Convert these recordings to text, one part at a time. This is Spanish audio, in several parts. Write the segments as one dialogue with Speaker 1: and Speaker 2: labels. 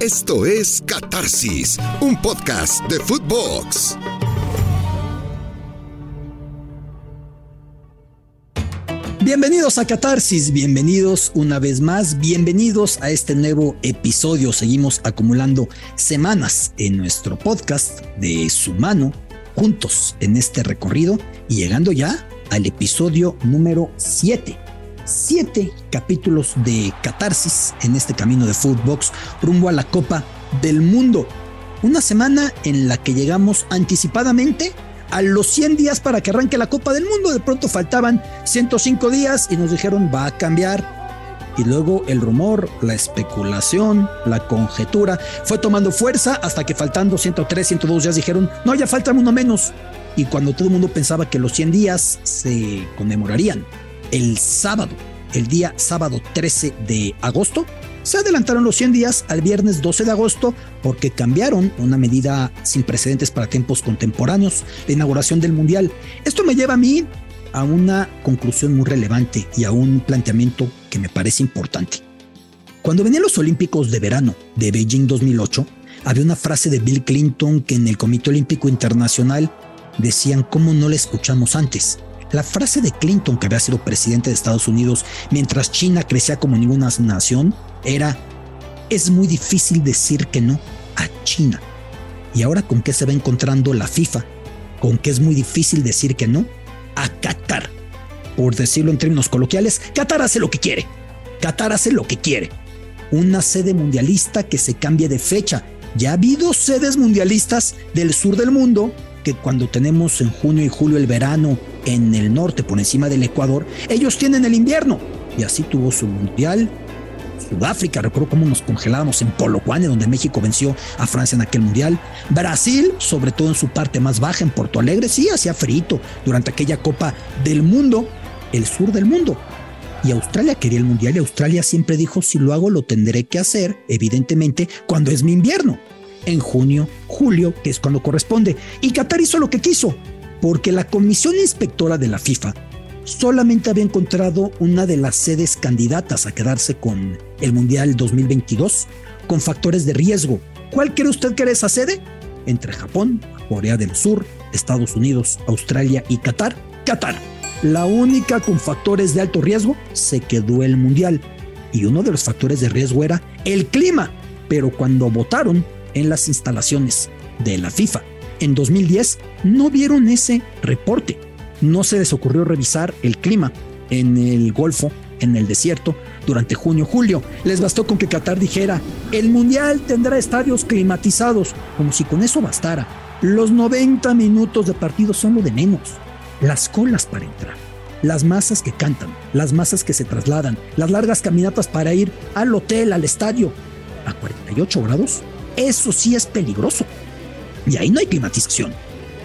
Speaker 1: Esto es Catarsis, un podcast de Footbox.
Speaker 2: Bienvenidos a Catarsis, bienvenidos una vez más, bienvenidos a este nuevo episodio. Seguimos acumulando semanas en nuestro podcast de su mano, juntos en este recorrido y llegando ya al episodio número 7 siete capítulos de catarsis en este camino de Footbox rumbo a la Copa del Mundo. Una semana en la que llegamos anticipadamente a los 100 días para que arranque la Copa del Mundo. De pronto faltaban 105 días y nos dijeron va a cambiar. Y luego el rumor, la especulación, la conjetura fue tomando fuerza hasta que faltando 103, 102 días dijeron, no, ya falta uno menos. Y cuando todo el mundo pensaba que los 100 días se conmemorarían el sábado, el día sábado 13 de agosto. Se adelantaron los 100 días al viernes 12 de agosto porque cambiaron una medida sin precedentes para tiempos contemporáneos, la inauguración del Mundial. Esto me lleva a mí a una conclusión muy relevante y a un planteamiento que me parece importante. Cuando venían los Olímpicos de verano de Beijing 2008, había una frase de Bill Clinton que en el Comité Olímpico Internacional decían cómo no la escuchamos antes. La frase de Clinton, que había sido presidente de Estados Unidos mientras China crecía como ninguna nación, era, es muy difícil decir que no a China. Y ahora con qué se va encontrando la FIFA, con que es muy difícil decir que no a Qatar. Por decirlo en términos coloquiales, Qatar hace lo que quiere. Qatar hace lo que quiere. Una sede mundialista que se cambie de fecha. Ya ha habido sedes mundialistas del sur del mundo que cuando tenemos en junio y julio el verano en el norte por encima del Ecuador, ellos tienen el invierno. Y así tuvo su mundial. Sudáfrica, recuerdo cómo nos congelábamos en Polokwane, donde México venció a Francia en aquel mundial. Brasil, sobre todo en su parte más baja, en Porto Alegre, sí hacía frito durante aquella Copa del Mundo, el sur del mundo. Y Australia quería el mundial y Australia siempre dijo, si lo hago lo tendré que hacer, evidentemente, cuando es mi invierno en junio, julio, que es cuando corresponde. Y Qatar hizo lo que quiso, porque la comisión inspectora de la FIFA solamente había encontrado una de las sedes candidatas a quedarse con el Mundial 2022 con factores de riesgo. ¿Cuál cree usted que era esa sede? Entre Japón, Corea del Sur, Estados Unidos, Australia y Qatar. Qatar. La única con factores de alto riesgo se quedó el Mundial. Y uno de los factores de riesgo era el clima. Pero cuando votaron, en las instalaciones de la FIFA. En 2010 no vieron ese reporte. No se les ocurrió revisar el clima en el Golfo, en el desierto, durante junio-julio. Les bastó con que Qatar dijera, el Mundial tendrá estadios climatizados, como si con eso bastara. Los 90 minutos de partido son lo de menos. Las colas para entrar, las masas que cantan, las masas que se trasladan, las largas caminatas para ir al hotel, al estadio, a 48 grados eso sí es peligroso. Y ahí no hay climatización.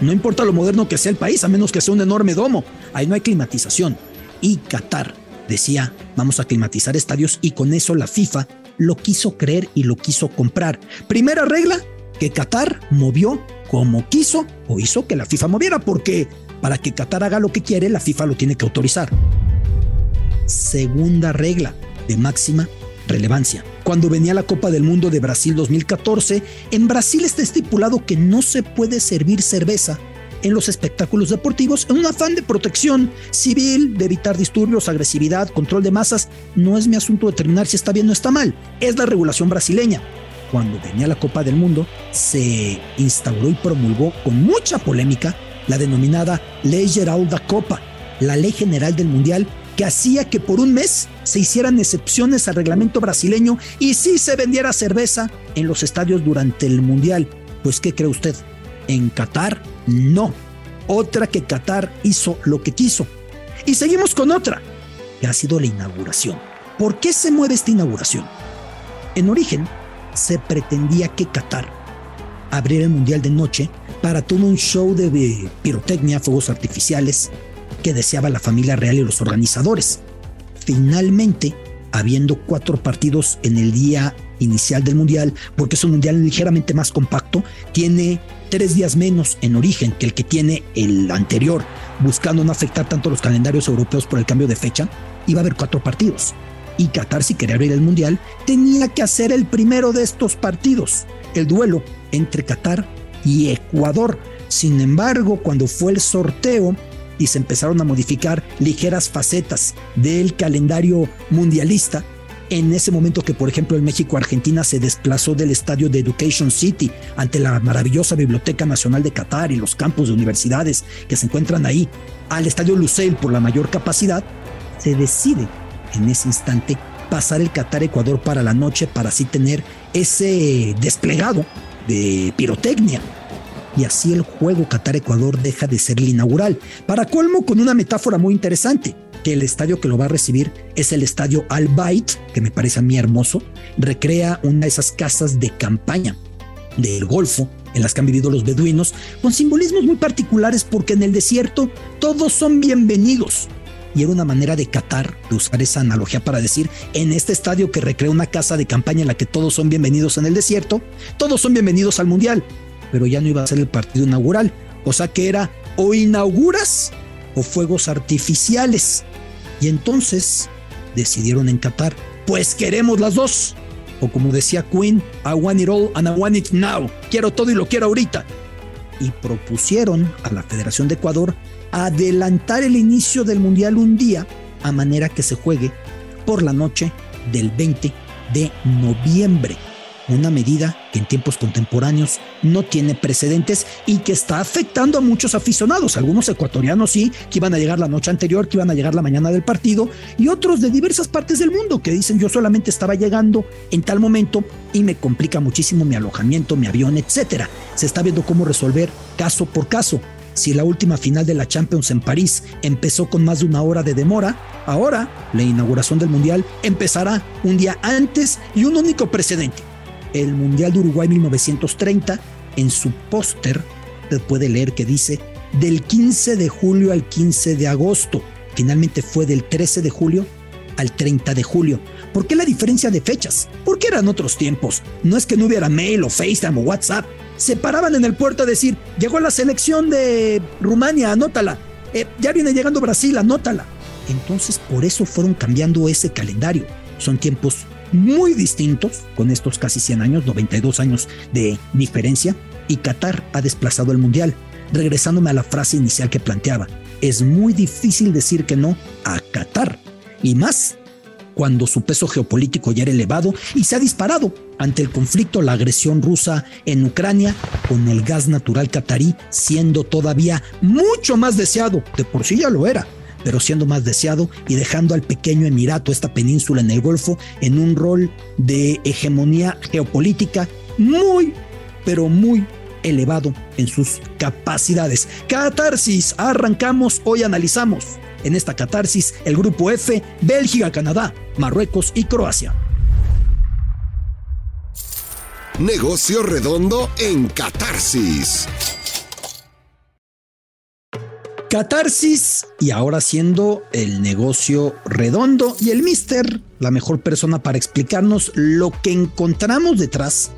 Speaker 2: No importa lo moderno que sea el país, a menos que sea un enorme domo. Ahí no hay climatización. Y Qatar decía, vamos a climatizar estadios y con eso la FIFA lo quiso creer y lo quiso comprar. Primera regla, que Qatar movió como quiso o hizo que la FIFA moviera, porque para que Qatar haga lo que quiere, la FIFA lo tiene que autorizar. Segunda regla de máxima relevancia. Cuando venía la Copa del Mundo de Brasil 2014, en Brasil está estipulado que no se puede servir cerveza en los espectáculos deportivos en un afán de protección civil, de evitar disturbios, agresividad, control de masas. No es mi asunto determinar si está bien o está mal, es la regulación brasileña. Cuando venía la Copa del Mundo, se instauró y promulgó con mucha polémica la denominada Ley Geral da Copa, la ley general del Mundial hacía que por un mes se hicieran excepciones al reglamento brasileño y sí se vendiera cerveza en los estadios durante el Mundial. Pues, ¿qué cree usted? En Qatar, no. Otra que Qatar hizo lo que quiso. Y seguimos con otra, que ha sido la inauguración. ¿Por qué se mueve esta inauguración? En origen, se pretendía que Qatar abriera el Mundial de noche para todo un show de pirotecnia, fuegos artificiales, que deseaba la familia real y los organizadores. Finalmente, habiendo cuatro partidos en el día inicial del Mundial, porque es un Mundial ligeramente más compacto, tiene tres días menos en origen que el que tiene el anterior, buscando no afectar tanto los calendarios europeos por el cambio de fecha, iba a haber cuatro partidos. Y Qatar, si quería abrir el Mundial, tenía que hacer el primero de estos partidos, el duelo entre Qatar y Ecuador. Sin embargo, cuando fue el sorteo y se empezaron a modificar ligeras facetas del calendario mundialista, en ese momento que, por ejemplo, el México-Argentina se desplazó del estadio de Education City ante la maravillosa Biblioteca Nacional de Qatar y los campus de universidades que se encuentran ahí, al estadio Lusail por la mayor capacidad, se decide en ese instante pasar el Qatar-Ecuador para la noche para así tener ese desplegado de pirotecnia. Y así el juego Qatar-Ecuador deja de ser el inaugural. Para colmo, con una metáfora muy interesante que el estadio que lo va a recibir es el estadio Al Bayt, que me parece a mí hermoso, recrea una de esas casas de campaña del Golfo en las que han vivido los beduinos, con simbolismos muy particulares porque en el desierto todos son bienvenidos. Y era una manera de Qatar de usar esa analogía para decir, en este estadio que recrea una casa de campaña en la que todos son bienvenidos en el desierto, todos son bienvenidos al Mundial, pero ya no iba a ser el partido inaugural, o sea que era o inauguras o fuegos artificiales. Y entonces decidieron en Qatar, pues queremos las dos. O como decía Queen, I want it all and I want it now. Quiero todo y lo quiero ahorita. Y propusieron a la Federación de Ecuador adelantar el inicio del Mundial un día a manera que se juegue por la noche del 20 de noviembre una medida que en tiempos contemporáneos no tiene precedentes y que está afectando a muchos aficionados, algunos ecuatorianos sí, que iban a llegar la noche anterior, que iban a llegar la mañana del partido, y otros de diversas partes del mundo que dicen yo solamente estaba llegando en tal momento y me complica muchísimo mi alojamiento, mi avión, etcétera. Se está viendo cómo resolver caso por caso. Si la última final de la Champions en París empezó con más de una hora de demora, ahora la inauguración del Mundial empezará un día antes y un único precedente el Mundial de Uruguay 1930, en su póster, usted puede leer que dice del 15 de julio al 15 de agosto. Finalmente fue del 13 de julio al 30 de julio. ¿Por qué la diferencia de fechas? Porque eran otros tiempos. No es que no hubiera mail o FaceTime o WhatsApp. Se paraban en el puerto a decir, llegó la selección de Rumania, anótala. Eh, ya viene llegando Brasil, anótala. Entonces por eso fueron cambiando ese calendario. Son tiempos muy distintos, con estos casi 100 años, 92 años de diferencia, y Qatar ha desplazado el Mundial, regresándome a la frase inicial que planteaba. Es muy difícil decir que no a Qatar, y más cuando su peso geopolítico ya era elevado y se ha disparado ante el conflicto, la agresión rusa en Ucrania, con el gas natural catarí siendo todavía mucho más deseado, de por sí ya lo era, pero siendo más deseado y dejando al pequeño Emirato, esta península en el Golfo, en un rol de hegemonía geopolítica muy, pero muy elevado en sus capacidades. Catarsis, arrancamos, hoy analizamos en esta catarsis el grupo F, Bélgica, Canadá, Marruecos y Croacia.
Speaker 1: Negocio redondo en catarsis.
Speaker 2: Catarsis y ahora siendo el negocio redondo y el mister, la mejor persona para explicarnos lo que encontramos detrás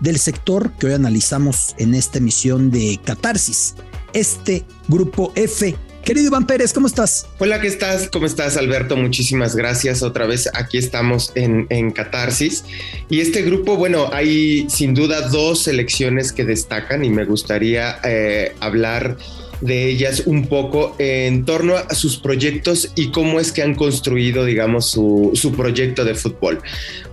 Speaker 2: del sector que hoy analizamos en esta emisión de Catarsis, este grupo F. Querido Iván Pérez, ¿cómo estás?
Speaker 3: Hola, ¿qué estás? ¿Cómo estás, Alberto? Muchísimas gracias. Otra vez aquí estamos en, en Catarsis. Y este grupo, bueno, hay sin duda dos selecciones que destacan y me gustaría eh, hablar de ellas un poco en torno a sus proyectos y cómo es que han construido, digamos, su, proyecto de fútbol.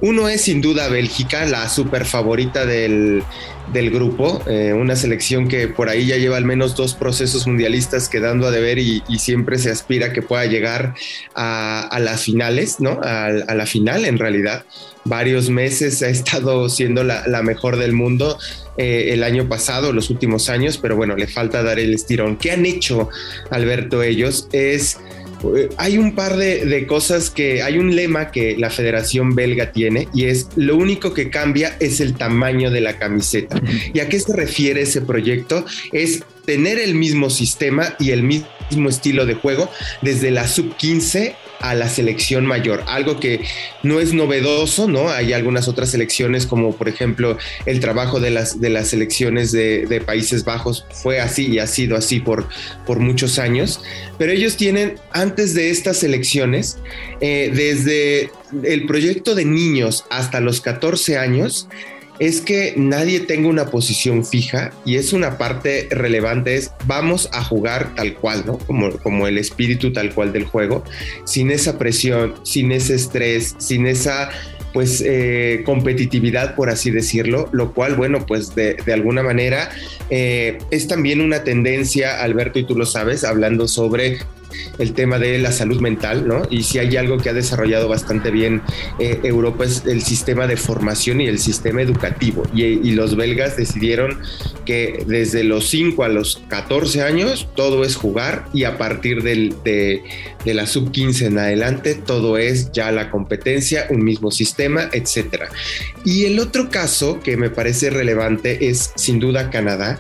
Speaker 3: Uno es sin duda Bélgica, la super favorita del, grupo, eh, una selección que por ahí ya lleva al menos dos procesos mundialistas quedando a deber y, siempre se aspira que pueda llegar a, las finales, ¿no? A, la final en realidad. Varios meses ha estado siendo la mejor del mundo eh, el año pasado, los últimos años, pero bueno, le falta dar el estirón. ¿Qué han hecho, Alberto, ellos? Es eh, hay un par de, cosas que hay un lema que la Federación Belga tiene y es lo único que cambia es el tamaño de la camiseta. ¿Y a qué se refiere ese proyecto? Es tener el mismo sistema y el mismo estilo de juego desde la sub 15 a la selección mayor, algo que no es novedoso, ¿no? Hay algunas otras selecciones como por ejemplo el trabajo de las, de las selecciones de, Países Bajos fue así y ha sido así por, por muchos años, pero ellos tienen antes de estas elecciones, eh, desde el proyecto de niños hasta los 14 años, es que nadie tenga una posición fija y es una parte relevante, es vamos a jugar tal cual, ¿no? Como, como el espíritu tal cual del juego, sin esa presión, sin ese estrés, sin esa pues eh, competitividad, por así decirlo, lo cual, bueno, pues de, alguna manera eh, es también una tendencia, Alberto, y tú lo sabes, hablando sobre el tema de la salud mental, ¿no? Y si hay algo que ha desarrollado bastante bien eh, Europa es el sistema de formación y el sistema educativo. Y, los belgas decidieron que desde los 5 a los 14 años todo es jugar y a partir de, de la sub 15 en adelante todo es ya la competencia, un mismo sistema, etc. Y el otro caso que me parece relevante es sin duda Canadá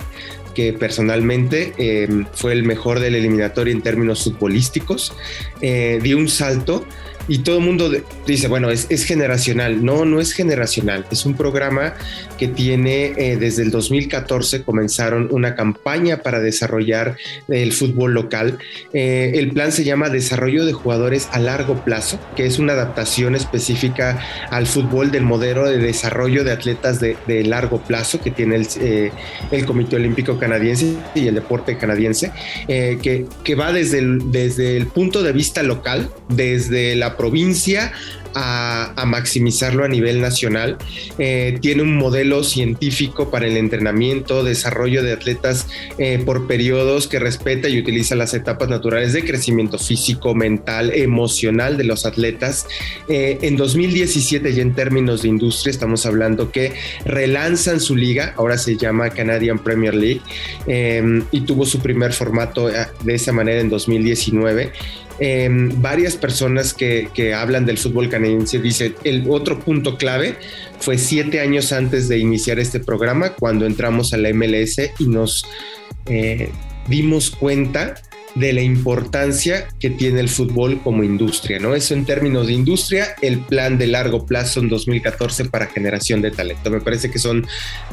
Speaker 3: que personalmente em, fue el mejor del eliminatorio en términos futbolísticos, eh, dio un salto y todo el mundo dice, bueno, es, generacional. No, no es generacional. Es un programa que tiene eh, desde el 2014 comenzaron una campaña para desarrollar el fútbol local. Eh, el plan se llama Desarrollo de Jugadores a Largo Plazo, que es una adaptación específica al fútbol del modelo de desarrollo de atletas de, largo plazo que tiene el, eh, el, Comité Olímpico Canadiense y el deporte canadiense, que, que va desde desde el punto de vista local, desde la provincia a, maximizarlo a nivel nacional. Eh, tiene un modelo científico para el entrenamiento, desarrollo de atletas eh, por periodos que respeta y utiliza las etapas naturales de crecimiento físico, mental, emocional de los atletas. Eh, en 2017 ya en términos de industria estamos hablando que relanzan su liga, ahora se llama Canadian Premier League y tuvo su primer formato de esa manera en 2019 Em, varias personas que, hablan del fútbol canadiense. Dicen el otro punto clave fue siete años antes de iniciar este programa cuando entramos a la MLS y nos eh, dimos cuenta de la importancia que tiene el fútbol como industria, ¿no? Eso en términos de industria, el plan de largo plazo en 2014 para generación de talento. Me parece que son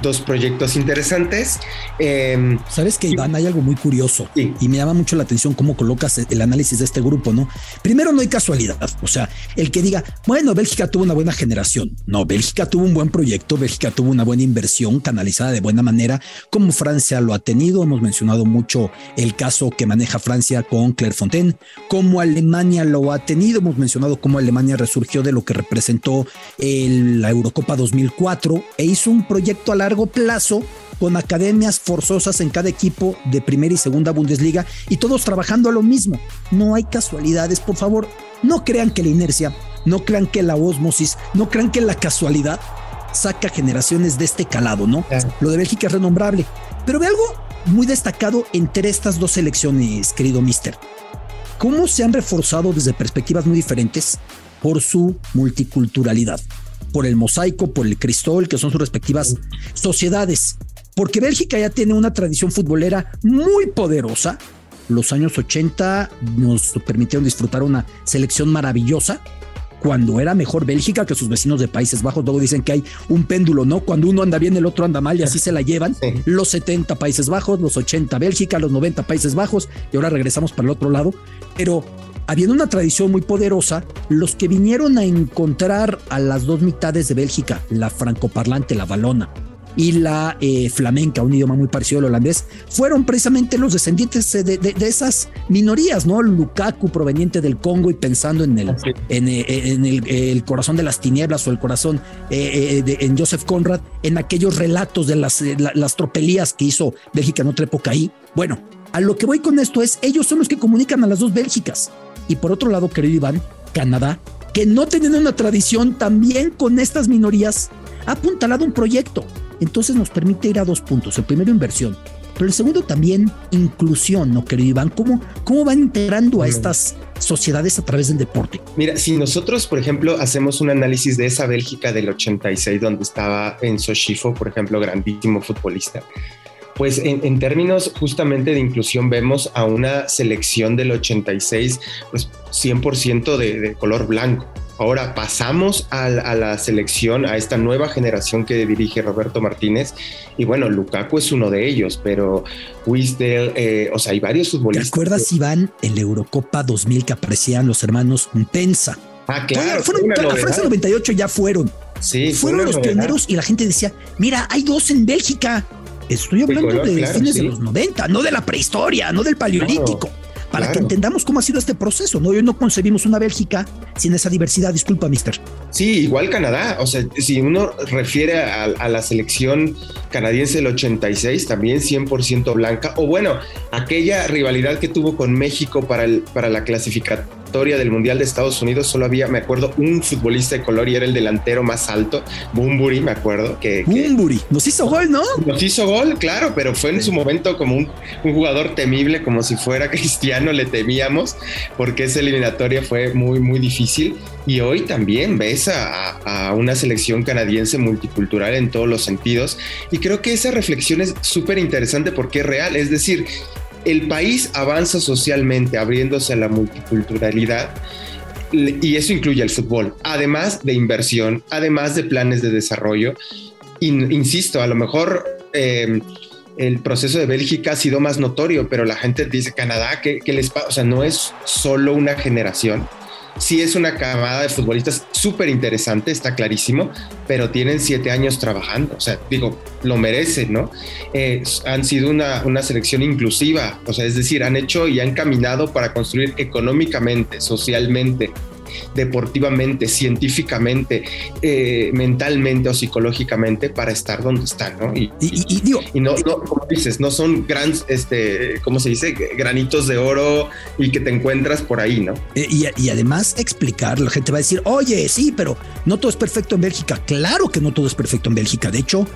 Speaker 3: dos proyectos interesantes.
Speaker 2: Em, Sabes que Iván, hay algo muy curioso y me llama mucho la atención cómo colocas el análisis de este grupo, ¿no? Primero, no hay casualidad. O sea, el que diga, bueno, Bélgica tuvo una buena generación. No, Bélgica tuvo un buen proyecto, Bélgica tuvo una buena inversión canalizada de buena manera, como Francia lo ha tenido. Hemos mencionado mucho el caso que maneja Francia con Clairefontaine, como Alemania lo ha tenido. Hemos mencionado cómo Alemania resurgió de lo que representó la Eurocopa 2004 e hizo un proyecto a largo plazo con academias forzosas en cada equipo de primera y segunda Bundesliga y todos trabajando a lo mismo. No hay casualidades, por favor, no crean que la inercia, no crean que la osmosis, no crean que la casualidad saca generaciones de este calado, ¿no? Lo de Bélgica es renombrable, pero ve algo muy destacado entre estas dos selecciones, querido mister. ¿Cómo se han reforzado desde perspectivas muy diferentes por su multiculturalidad? Por el mosaico, por el cristol, que son sus respectivas sociedades. Porque Bélgica ya tiene una tradición futbolera muy poderosa. Los años 80 nos permitieron disfrutar una selección maravillosa cuando era mejor Bélgica que sus vecinos de Países Bajos. Luego dicen que hay un péndulo, ¿no? Cuando uno anda bien, el otro anda mal y así se la llevan. Los 70 Países Bajos, los 80 Bélgica, los 90 Países Bajos y ahora regresamos para el otro lado. Pero habiendo una tradición muy poderosa, los que vinieron a encontrar a las dos mitades de Bélgica, la francoparlante, la balona, y la eh, flamenca, un idioma muy parecido al holandés, fueron precisamente los descendientes de, esas minorías, ¿no? Lukaku proveniente del Congo y pensando en el, en, eh, el, corazón de las tinieblas o el corazón eh, en Joseph Conrad, en aquellos relatos de las, las tropelías que hizo Bélgica en otra época ahí. Bueno, a lo que voy con esto es, ellos son los que comunican a las dos Bélgicas. Y por otro lado, querido Iván, Canadá, que no teniendo una tradición también con estas minorías, ha apuntalado un proyecto entonces nos permite ir a dos puntos. El primero, inversión. Pero el segundo también, inclusión, ¿no, querido Iván? ¿Cómo, cómo van integrando a estas sociedades a través del deporte?
Speaker 3: Mira, si nosotros, por ejemplo, hacemos un análisis de esa Bélgica del 86, donde estaba en Soshifo, por ejemplo, grandísimo futbolista, pues en, términos justamente de inclusión vemos a una selección del 86, pues 100% de, de color blanco. Ahora pasamos a, la selección, a esta nueva generación que dirige Roberto Martínez. Y bueno, Lukaku es uno de ellos, pero Wisdel, eh, o sea, hay varios futbolistas.
Speaker 2: ¿Te acuerdas, Iván, en la Eurocopa 2000 que aparecían los hermanos Tensa?
Speaker 3: Ah, claro.
Speaker 2: Fueron, a Francia 98 ya fueron.
Speaker 3: Sí,
Speaker 2: fueron los pioneros y la gente decía, mira, hay dos en Bélgica. Estoy hablando de, fines de los 90, no de la prehistoria, no del paleolítico para que entendamos cómo ha sido este proceso. ¿no? Hoy no concebimos una Bélgica sin esa diversidad. Disculpa, mister.
Speaker 3: Sí, igual Canadá. O sea, si uno refiere a, la selección canadiense del 86, también 100% blanca. O bueno, aquella rivalidad que tuvo con México para, el, para la clasificación del Mundial de Estados Unidos solo había, me acuerdo, un futbolista de color y era el delantero más alto, Bumburi, me acuerdo. Que,
Speaker 2: Bumburi, nos hizo gol, ¿no?
Speaker 3: Nos hizo gol, claro, pero fue en su momento como un, jugador temible, como si fuera cristiano, le temíamos, porque esa eliminatoria fue muy, muy difícil. Y hoy también ves a, a una selección canadiense multicultural en todos los sentidos. Y creo que esa reflexión es súper interesante porque es real. Es decir, el país avanza socialmente abriéndose a la multiculturalidad y eso incluye el fútbol, además de inversión, además de planes de desarrollo. insisto, a lo mejor em, el proceso de Bélgica ha sido más notorio, pero la gente dice Canadá, ¿qué, qué les pasa? O sea, no es solo una generación, sí es una camada de futbolistas súper interesante, está clarísimo, pero tienen siete años trabajando, o sea, digo, lo merecen, ¿no? Eh, han sido una, una, selección inclusiva, o sea, es decir, han hecho y han caminado para construir económicamente, socialmente, deportivamente, científicamente, eh, mentalmente o psicológicamente para estar donde están, ¿no?
Speaker 2: Y, digo,
Speaker 3: y no, como dices, no son gran, este, ¿cómo se dice? Granitos de oro y que te encuentras por ahí, ¿no?
Speaker 2: Eh, y, además explicar, la gente va a decir, oye, sí, pero no todo es perfecto en Bélgica. Claro que no todo es perfecto en Bélgica. De hecho,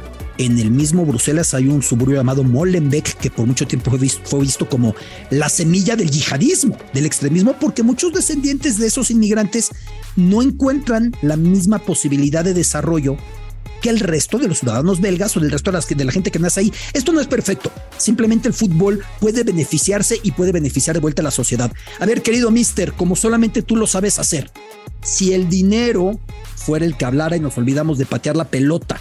Speaker 2: en el mismo Bruselas hay un suburbio llamado Molenbeek que por mucho tiempo fue visto, como la semilla del yihadismo, del extremismo, porque muchos descendientes de esos inmigrantes no encuentran la misma posibilidad de desarrollo que el resto de los ciudadanos belgas o del resto de, las, de la gente que nace ahí. Esto no es perfecto. Simplemente el fútbol puede beneficiarse y puede beneficiar de vuelta a la sociedad. A ver, querido mister, como solamente tú lo sabes hacer, si el dinero fuera el que hablara y nos olvidamos de patear la pelota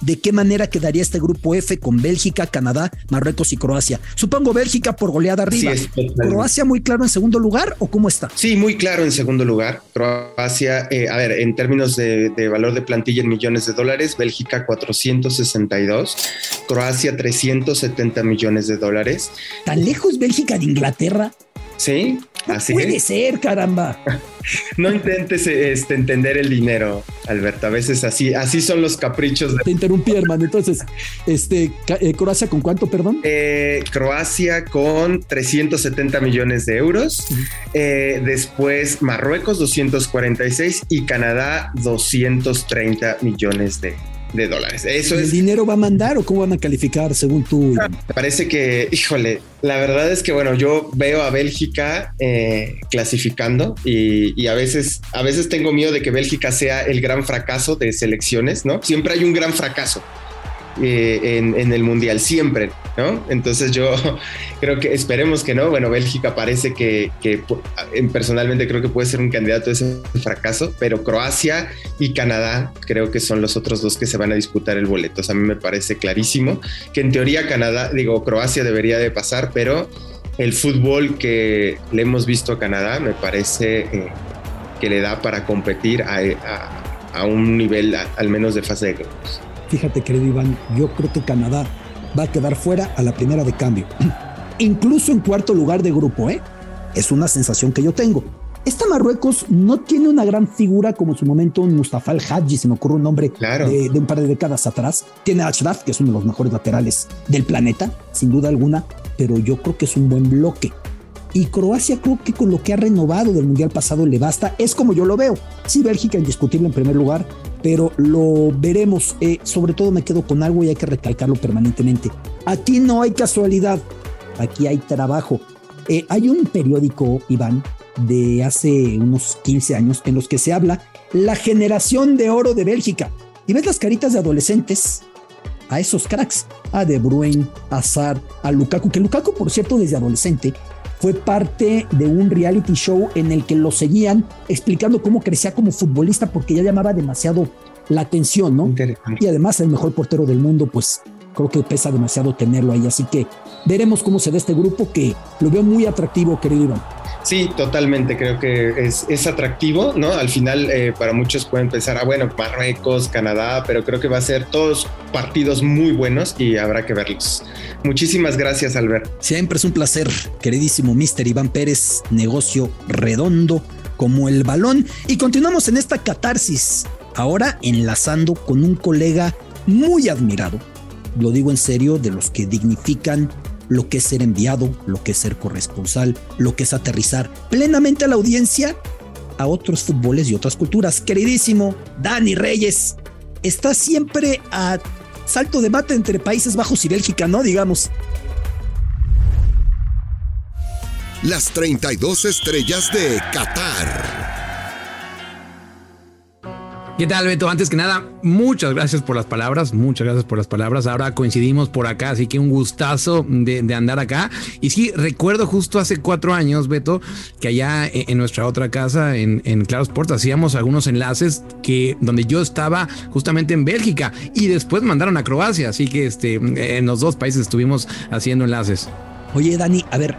Speaker 2: de qué manera quedaría este grupo F con Bélgica, Canadá, Marruecos y Croacia. Supongo Bélgica por goleada arriba. ¿Croacia muy claro en segundo lugar o cómo está?
Speaker 3: Sí, muy claro en segundo lugar. Croacia, eh, a ver, en términos de, de, valor de plantilla en millones de dólares, Bélgica 462, Croacia 370 millones de dólares.
Speaker 2: ¿Tan lejos Bélgica de Inglaterra?
Speaker 3: Sí,
Speaker 2: así Puede ser, caramba.
Speaker 3: no intentes este, entender el dinero, Alberto. A veces así, así son los caprichos.
Speaker 2: De... Te interrumpí, hermano. Entonces, este, eh, Croacia con cuánto, perdón?
Speaker 3: Eh, Croacia con 370 millones de euros. Eh, después Marruecos 246 y Canadá 230 millones de euros de dólares. Eso
Speaker 2: ¿El dinero va a mandar o cómo van a calificar según tú?
Speaker 3: Me parece que, híjole, la verdad es que bueno, yo veo a Bélgica eh, clasificando y, a veces, a veces tengo miedo de que Bélgica sea el gran fracaso de selecciones, ¿no? Siempre hay un gran fracaso. Eh, en, el mundial, siempre, ¿no? Entonces yo creo que esperemos que no. Bueno, Bélgica parece que, que, personalmente creo que puede ser un candidato a ese fracaso, pero Croacia y Canadá creo que son los otros dos que se van a disputar el boleto. O sea, a mí me parece clarísimo que en teoría Canadá, digo, Croacia debería de pasar, pero el fútbol que le hemos visto a Canadá me parece eh, que le da para competir a, un nivel al menos de fase de grupos.
Speaker 2: Fíjate, querido Iván, yo creo que Canadá va a quedar fuera a la primera de cambio. Incluso en cuarto lugar de grupo, ¿eh? Es una sensación que yo tengo. Esta Marruecos no tiene una gran figura como en su momento un Mustafa al Hadji, se me ocurre un nombre de, un par de décadas atrás. Tiene a Ashraf, que es uno de los mejores laterales del planeta, sin duda alguna, pero yo creo que es un buen bloque. Y Croacia creo que con lo que ha renovado del Mundial pasado le basta, es como yo lo veo. Sí, Bélgica indiscutible en primer lugar, pero lo veremos. Eh, sobre todo me quedo con algo y hay que recalcarlo permanentemente. Aquí no hay casualidad, aquí hay trabajo. Eh, hay un periódico, Iván, de hace unos 15 años en los que se habla la generación de oro de Bélgica. Y ves las caritas de adolescentes a esos cracks, a De Bruyne, a Sar, a Lukaku, que Lukaku, por cierto, desde adolescente fue parte de un reality show en el que lo seguían explicando cómo crecía como futbolista porque ya llamaba demasiado la atención, ¿no? Y además el mejor portero del mundo, pues creo que pesa demasiado tenerlo ahí. Así que veremos cómo se da este grupo que lo veo muy atractivo, querido Iván.
Speaker 3: Sí, totalmente, creo que es, atractivo, ¿no? Al final eh, para muchos pueden pensar, ah, bueno, Marruecos, Canadá, pero creo que va a ser todos partidos muy buenos y habrá que verlos. Muchísimas gracias, Albert.
Speaker 2: Siempre es un placer, queridísimo Mister Iván Pérez, negocio redondo como el balón. Y continuamos en esta catarsis, ahora enlazando con un colega muy admirado, lo digo en serio, de los que dignifican lo que es ser enviado, lo que es ser corresponsal, lo que es aterrizar plenamente a la audiencia a otros fútboles y otras culturas. Queridísimo Dani Reyes, está siempre a salto de mate entre Países Bajos y Bélgica, ¿no? Digamos.
Speaker 1: Las 32 estrellas de Qatar.
Speaker 4: ¿Qué tal, Beto? Antes que nada, muchas gracias por las palabras, muchas gracias por las palabras. Ahora coincidimos por acá, así que un gustazo de, andar acá. Y sí, recuerdo justo hace cuatro años, Beto, que allá en, nuestra otra casa, en, en Claro Sport, hacíamos algunos enlaces que donde yo estaba justamente en Bélgica y después mandaron a Croacia, así que este, en los dos países estuvimos haciendo enlaces.
Speaker 2: Oye, Dani, a ver,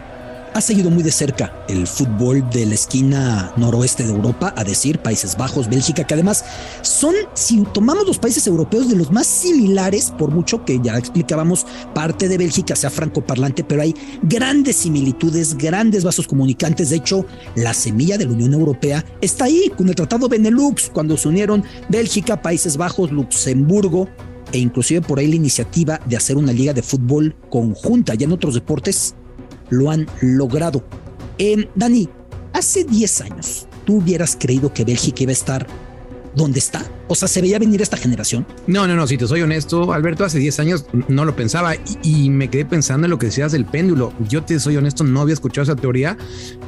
Speaker 2: ha seguido muy de cerca el fútbol de la esquina noroeste de Europa, a decir Países Bajos, Bélgica, que además son, si tomamos los países europeos, de los más similares, por mucho que ya explicábamos, parte de Bélgica sea francoparlante, pero hay grandes similitudes, grandes vasos comunicantes. De hecho, la semilla de la Unión Europea está ahí con el Tratado Benelux, cuando se unieron Bélgica, Países Bajos, Luxemburgo, e inclusive por ahí la iniciativa de hacer una liga de fútbol conjunta. Ya en otros deportes lo han logrado. Eh, Dani, hace 10 años, ¿tú hubieras creído que Bélgica iba a estar donde está? O sea, ¿se veía venir esta generación?
Speaker 4: No, no, no, si te soy honesto, Alberto, hace 10 años no lo pensaba y, me quedé pensando en lo que decías del péndulo. Yo te soy honesto, no había escuchado esa teoría,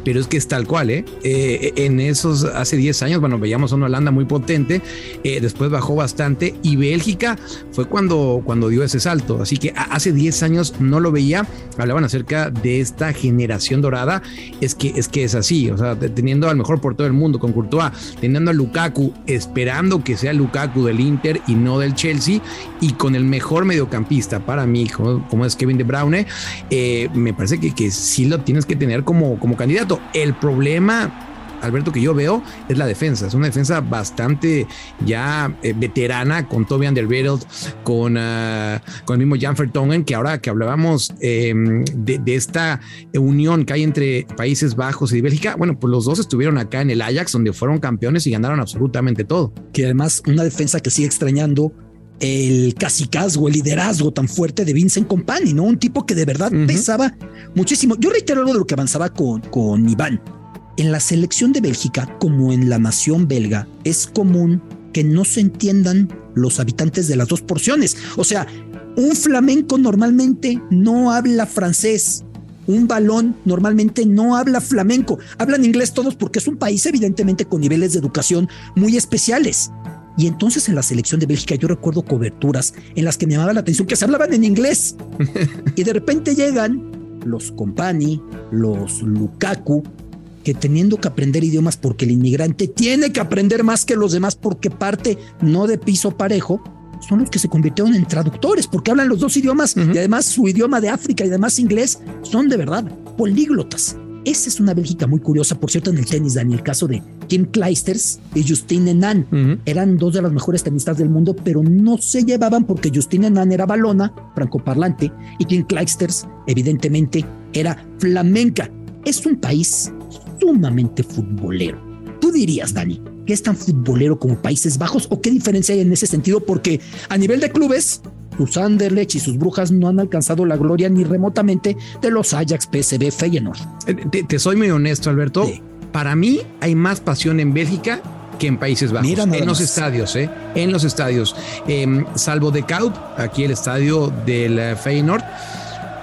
Speaker 4: pero es que es tal cual, ¿eh? eh en esos, hace 10 años, bueno, veíamos a una Holanda muy potente, eh, después bajó bastante y Bélgica fue cuando, cuando dio ese salto. Así que hace 10 años no lo veía, hablaban acerca de esta generación dorada, es que es, que es así, o sea, teniendo al mejor por todo el mundo, con Courtois, teniendo a Lukaku, esperando que sea Lukaku del Inter y no del Chelsea, y con el mejor mediocampista para mí, como, es Kevin De Bruyne, eh, me parece que, que sí lo tienes que tener como, como candidato. El problema Alberto, que yo veo es la defensa. Es una defensa bastante ya eh, veterana con Toby Alderweireld, con, ah, con el mismo Jan Vertonghen, que ahora que hablábamos em, de, esta unión que hay entre Países Bajos y Bélgica, bueno, pues los dos estuvieron acá en el Ajax, donde fueron campeones y ganaron absolutamente todo.
Speaker 2: Que además una defensa que sigue extrañando el casicazgo, el liderazgo tan fuerte de Vincent Company, ¿no? Un tipo que de verdad pesaba muchísimo. Yo reitero algo de lo que avanzaba con, con Iván. En la selección de Bélgica, como en la nación belga, es común que no se entiendan los habitantes de las dos porciones. O sea, un flamenco normalmente no habla francés. Un balón normalmente no habla flamenco. Hablan inglés todos porque es un país evidentemente con niveles de educación muy especiales. Y entonces en la selección de Bélgica yo recuerdo coberturas en las que me llamaba la atención que se hablaban en inglés. y de repente llegan los Compani, los Lukaku, que teniendo que aprender idiomas porque el inmigrante tiene que aprender más que los demás porque parte no de piso parejo, son los que se convirtieron en traductores porque hablan los dos idiomas y además su idioma de África y además inglés son de verdad políglotas. Esa es una Bélgica muy curiosa, por cierto, en el tenis, Dani, el caso de Kim Kleisters y Justine Nan. Eran dos de las mejores tenistas del mundo, pero no se llevaban porque Justine Nan era balona, francoparlante, y Kim Kleisters, evidentemente, era flamenca. Es un país sumamente futbolero. ¿Tú dirías, Dani, que es tan futbolero como Países Bajos o qué diferencia hay en ese sentido? Porque a nivel de clubes, sus Anderlecht y sus Brujas no han alcanzado la gloria ni remotamente de los Ajax, PSV, Feyenoord.
Speaker 4: Eh, te, soy muy honesto, Alberto. Para mí hay más pasión en Bélgica que en Países Bajos. en los estadios, ¿eh? En los estadios. Em, salvo de Kaut, aquí el estadio del eh, Feyenoord.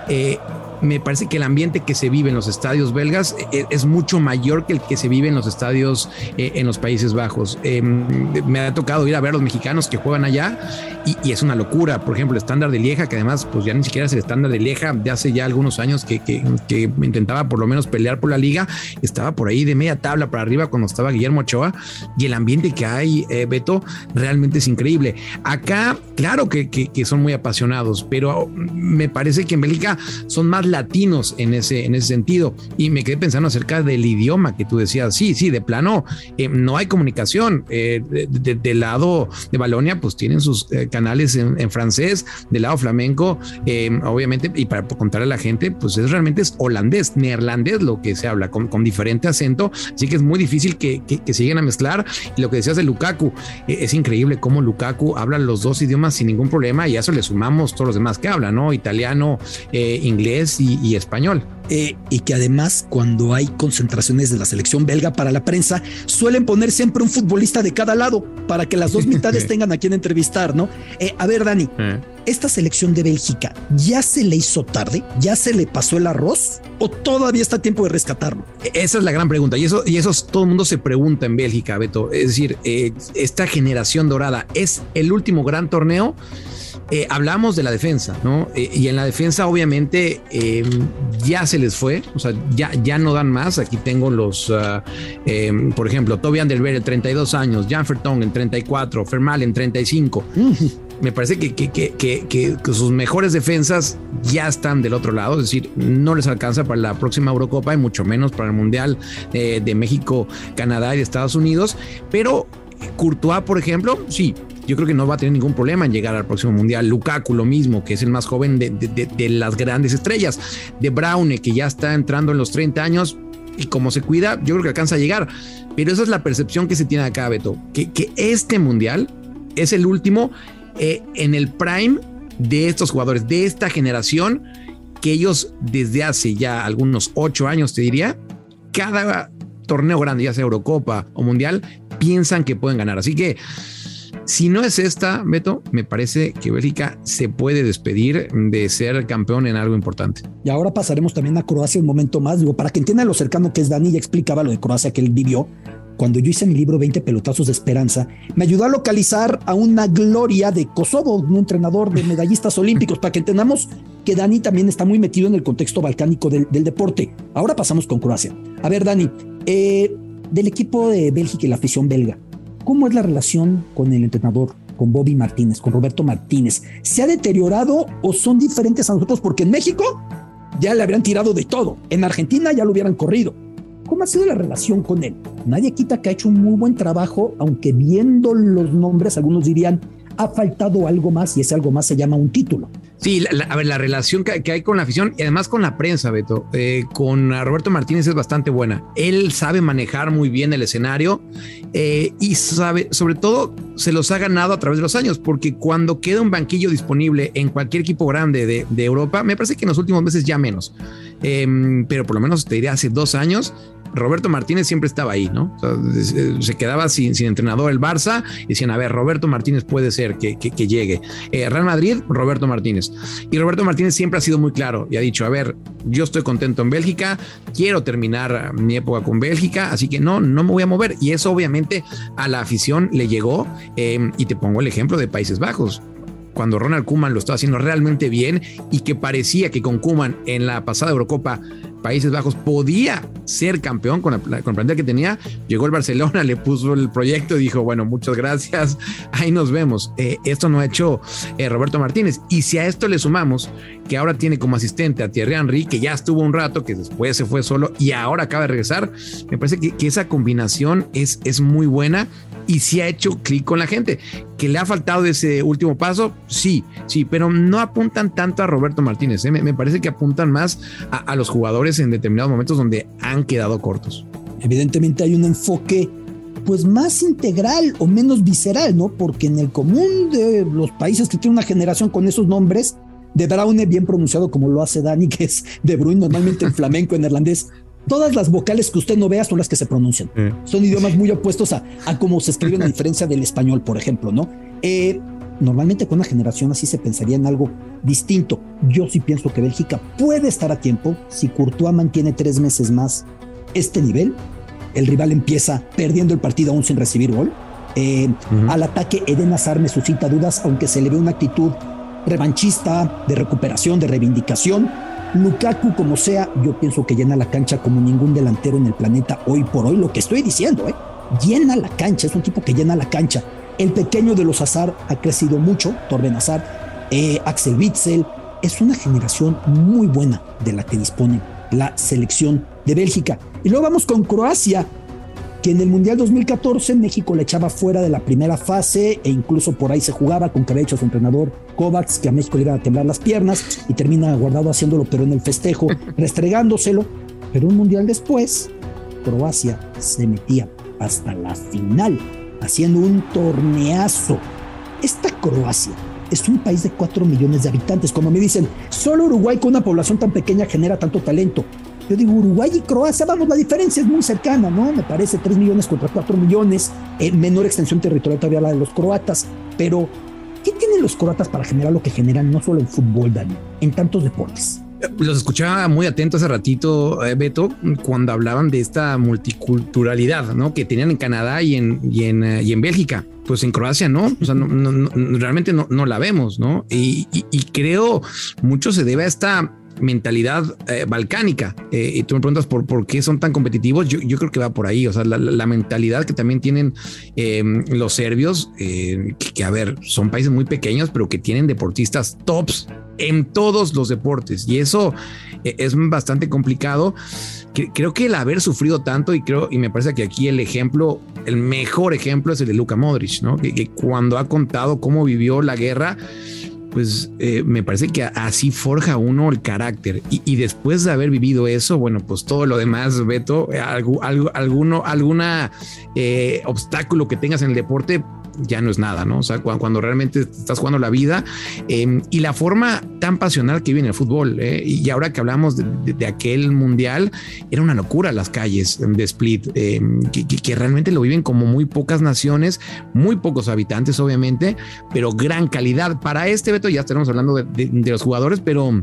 Speaker 4: Eh, me parece que el ambiente que se vive en los estadios belgas es, es mucho mayor que el que se vive en los estadios eh, en los Países Bajos. Eh, me ha tocado ir a ver a los mexicanos que juegan allá y, es una locura. Por ejemplo, el estándar de Lieja, que además pues ya ni siquiera es el estándar de Lieja de hace ya algunos años que, que, que, intentaba por lo menos pelear por la liga, estaba por ahí de media tabla para arriba cuando estaba Guillermo Ochoa y el ambiente que hay, eh, Beto, realmente es increíble. Acá, claro que, que, son muy apasionados, pero me parece que en Bélgica son más latinos en ese, en ese sentido. Y me quedé pensando acerca del idioma que tú decías. Sí, sí, de plano, eh, no hay comunicación. Eh, del de, lado de Balonia, pues tienen sus eh, canales en, en, francés, del lado flamenco, eh, obviamente, y para contarle a la gente, pues es realmente es holandés, neerlandés lo que se habla, con, con diferente acento. Así que es muy difícil que, que, que se lleguen a mezclar. Y lo que decías de Lukaku, es increíble cómo Lukaku habla los dos idiomas sin ningún problema y a eso le sumamos todos los demás que hablan, ¿no? Italiano, inglés y, y español.
Speaker 2: Eh, y que además cuando hay concentraciones de la selección belga para la prensa suelen poner siempre un futbolista de cada lado para que las dos mitades tengan a quien entrevistar, ¿no? Eh, a ver, Dani, eh. ¿esta selección de Bélgica ya se le hizo tarde? ¿Ya se le pasó el arroz? ¿O todavía está tiempo de rescatarlo?
Speaker 4: Esa es la gran pregunta y eso, y eso todo el mundo se pregunta en Bélgica, Beto. Es decir, esta generación dorada es el último gran torneo. Eh, hablamos de la defensa, ¿no? Eh, y en la defensa, obviamente, eh, ya se les fue, o sea, ya, ya no dan más. Aquí tengo los, uh, por ejemplo, Toby Anderberg, 32 años, Jan Fertong en 34, Fermal en 35. Uh -huh. Me parece que, que, que, que, sus mejores defensas ya están del otro lado, es decir, no les alcanza para la próxima Eurocopa y mucho menos para el Mundial de México, Canadá y de Estados Unidos. Pero Courtois, por ejemplo, sí, yo creo que no va a tener ningún problema en llegar al próximo mundial. Lukaku, lo mismo, que es el más joven de, de, las grandes estrellas. De Braune, que ya está entrando en los 30 años y como se cuida, yo creo que alcanza a llegar. Pero esa es la percepción que se tiene acá, Beto, que, que este mundial es el último eh, en el prime de estos jugadores, de esta generación, que ellos desde hace ya algunos ocho años, te diría, cada torneo grande, ya sea Eurocopa o Mundial, piensan que pueden ganar. Así que si no es esta, Beto, me parece que Bélgica se puede despedir de ser campeón en algo importante.
Speaker 2: Y ahora pasaremos también a Croacia un momento más, digo, para que entiendan lo cercano que es Dani, ya explicaba lo de Croacia que él vivió. Cuando yo hice mi libro 20 pelotazos de esperanza, me ayudó a localizar a una gloria de Kosovo, un entrenador de medallistas olímpicos, para que entendamos que Dani también está muy metido en el contexto balcánico del, deporte. Ahora pasamos con Croacia. A ver, Dani, eh, del equipo de Bélgica y la afición belga, ¿Cómo es la relación con el entrenador, con Bobby Martínez, con Roberto Martínez? ¿Se ha deteriorado o son diferentes a nosotros? Porque en México ya le habrían tirado de todo. En Argentina ya lo hubieran corrido. ¿Cómo ha sido la relación con él? Nadie quita que ha hecho un muy buen trabajo, aunque viendo los nombres, algunos dirían, ha faltado algo más y ese algo más se llama un título.
Speaker 4: Sí, la, a ver, la relación que, hay con la afición y además con la prensa, Beto, eh, con Roberto Martínez es bastante buena. Él sabe manejar muy bien el escenario eh, y sabe, sobre todo, se los ha ganado a través de los años, porque cuando queda un banquillo disponible en cualquier equipo grande de, de Europa, me parece que en los últimos meses ya menos, eh, pero por lo menos te diría hace dos años, Roberto Martínez siempre estaba ahí, ¿no? Sea, se quedaba sin, sin, entrenador el Barça y decían, a ver, Roberto Martínez puede ser que, que, llegue. Eh, Real Madrid, Roberto Martínez. Y Roberto Martínez siempre ha sido muy claro y ha dicho, a ver, yo estoy contento en Bélgica, quiero terminar mi época con Bélgica, así que no, no me voy a mover. Y eso obviamente a la afición le llegó. Eh, y te pongo el ejemplo de Países Bajos cuando Ronald Kuman lo estaba haciendo realmente bien y que parecía que con Kuman en la pasada Eurocopa Países Bajos podía ser campeón con, la, con el plantel que tenía, llegó el Barcelona, le puso el proyecto y dijo, bueno, muchas gracias, ahí nos vemos. Eh, esto no ha hecho eh, Roberto Martínez. Y si a esto le sumamos que ahora tiene como asistente a Thierry Henry, que ya estuvo un rato, que después se fue solo y ahora acaba de regresar, me parece que, que esa combinación es, es muy buena y sí ha hecho clic con la gente. ¿Que le ha faltado ese último paso? Sí, sí, pero no apuntan tanto a Roberto Martínez. ¿eh? Me, me, parece que apuntan más a, a, los jugadores en determinados momentos donde han quedado cortos.
Speaker 2: Evidentemente hay un enfoque pues más integral o menos visceral, ¿no? Porque en el común de los países que tienen una generación con esos nombres, de Braune bien pronunciado como lo hace Dani, que es de Bruin normalmente en flamenco, en neerlandés, todas las vocales que usted no vea son las que se pronuncian. Mm. Son idiomas muy opuestos a, a cómo se escriben a diferencia del español, por ejemplo, ¿no? Eh, Normalmente con una generación así se pensaría en algo distinto. Yo sí pienso que Bélgica puede estar a tiempo si Courtois mantiene tres meses más este nivel. El rival empieza perdiendo el partido aún sin recibir gol. Eh, al ataque, Eden Hazard me suscita dudas, aunque se le ve una actitud revanchista, de recuperación, de reivindicación. Lukaku, como sea, yo pienso que llena la cancha como ningún delantero en el planeta hoy por hoy. Lo que estoy diciendo, ¿eh? llena la cancha, es un tipo que llena la cancha. El pequeño de los Azar ha crecido mucho, Torben Azar, eh, Axel Witzel. Es una generación muy buena de la que dispone la selección de Bélgica. Y luego vamos con Croacia, que en el Mundial 2014 México le echaba fuera de la primera fase e incluso por ahí se jugaba con que había hecho su entrenador Kovacs, que a México le iba a temblar las piernas y termina guardado haciéndolo, pero en el festejo, restregándoselo. Pero un Mundial después, Croacia se metía hasta la final haciendo un torneazo. Esta Croacia es un país de 4 millones de habitantes. Como me dicen, solo Uruguay con una población tan pequeña genera tanto talento. Yo digo, Uruguay y Croacia, vamos, la diferencia es muy cercana, ¿no? Me parece 3 millones contra 4 millones, en menor extensión territorial todavía la de los croatas. Pero, ¿qué tienen los croatas para generar lo que generan no solo en fútbol, Dani, en tantos deportes?
Speaker 4: Los escuchaba muy atento hace ratito, eh, Beto, cuando hablaban de esta multiculturalidad ¿no? que tenían en Canadá y en, y en, eh, y en Bélgica. Pues en Croacia no, o sea, no, no, realmente no, no, la vemos, ¿no? Y, creo mucho se debe a esta mentalidad eh, balcánica. Eh, y tú me preguntas por, por qué son tan competitivos. Yo, yo creo que va por ahí. O sea, la, mentalidad que también tienen eh, los serbios, que, que, a ver, son países muy pequeños, pero que tienen deportistas tops en todos los deportes. Y eso es bastante complicado. Creo que el haber sufrido tanto, y creo, y me parece que aquí el ejemplo, el mejor ejemplo es el de Luka Modric, ¿no? Que cuando ha contado cómo vivió la guerra, pues eh, me parece que así forja uno el carácter. Y, después de haber vivido eso, bueno, pues todo lo demás, Beto, algo, alguno, alguna eh, obstáculo que tengas en el deporte, ya no es nada, ¿no? O sea, cuando, cuando realmente estás jugando la vida eh, y la forma tan pasional que viene el fútbol. Eh, y ahora que hablamos de, de, de, aquel mundial, era una locura las calles de Split, eh, que, que, que, realmente lo viven como muy pocas naciones, muy pocos habitantes, obviamente, pero gran calidad. Para este, Beto, ya estaremos hablando de, de los jugadores, pero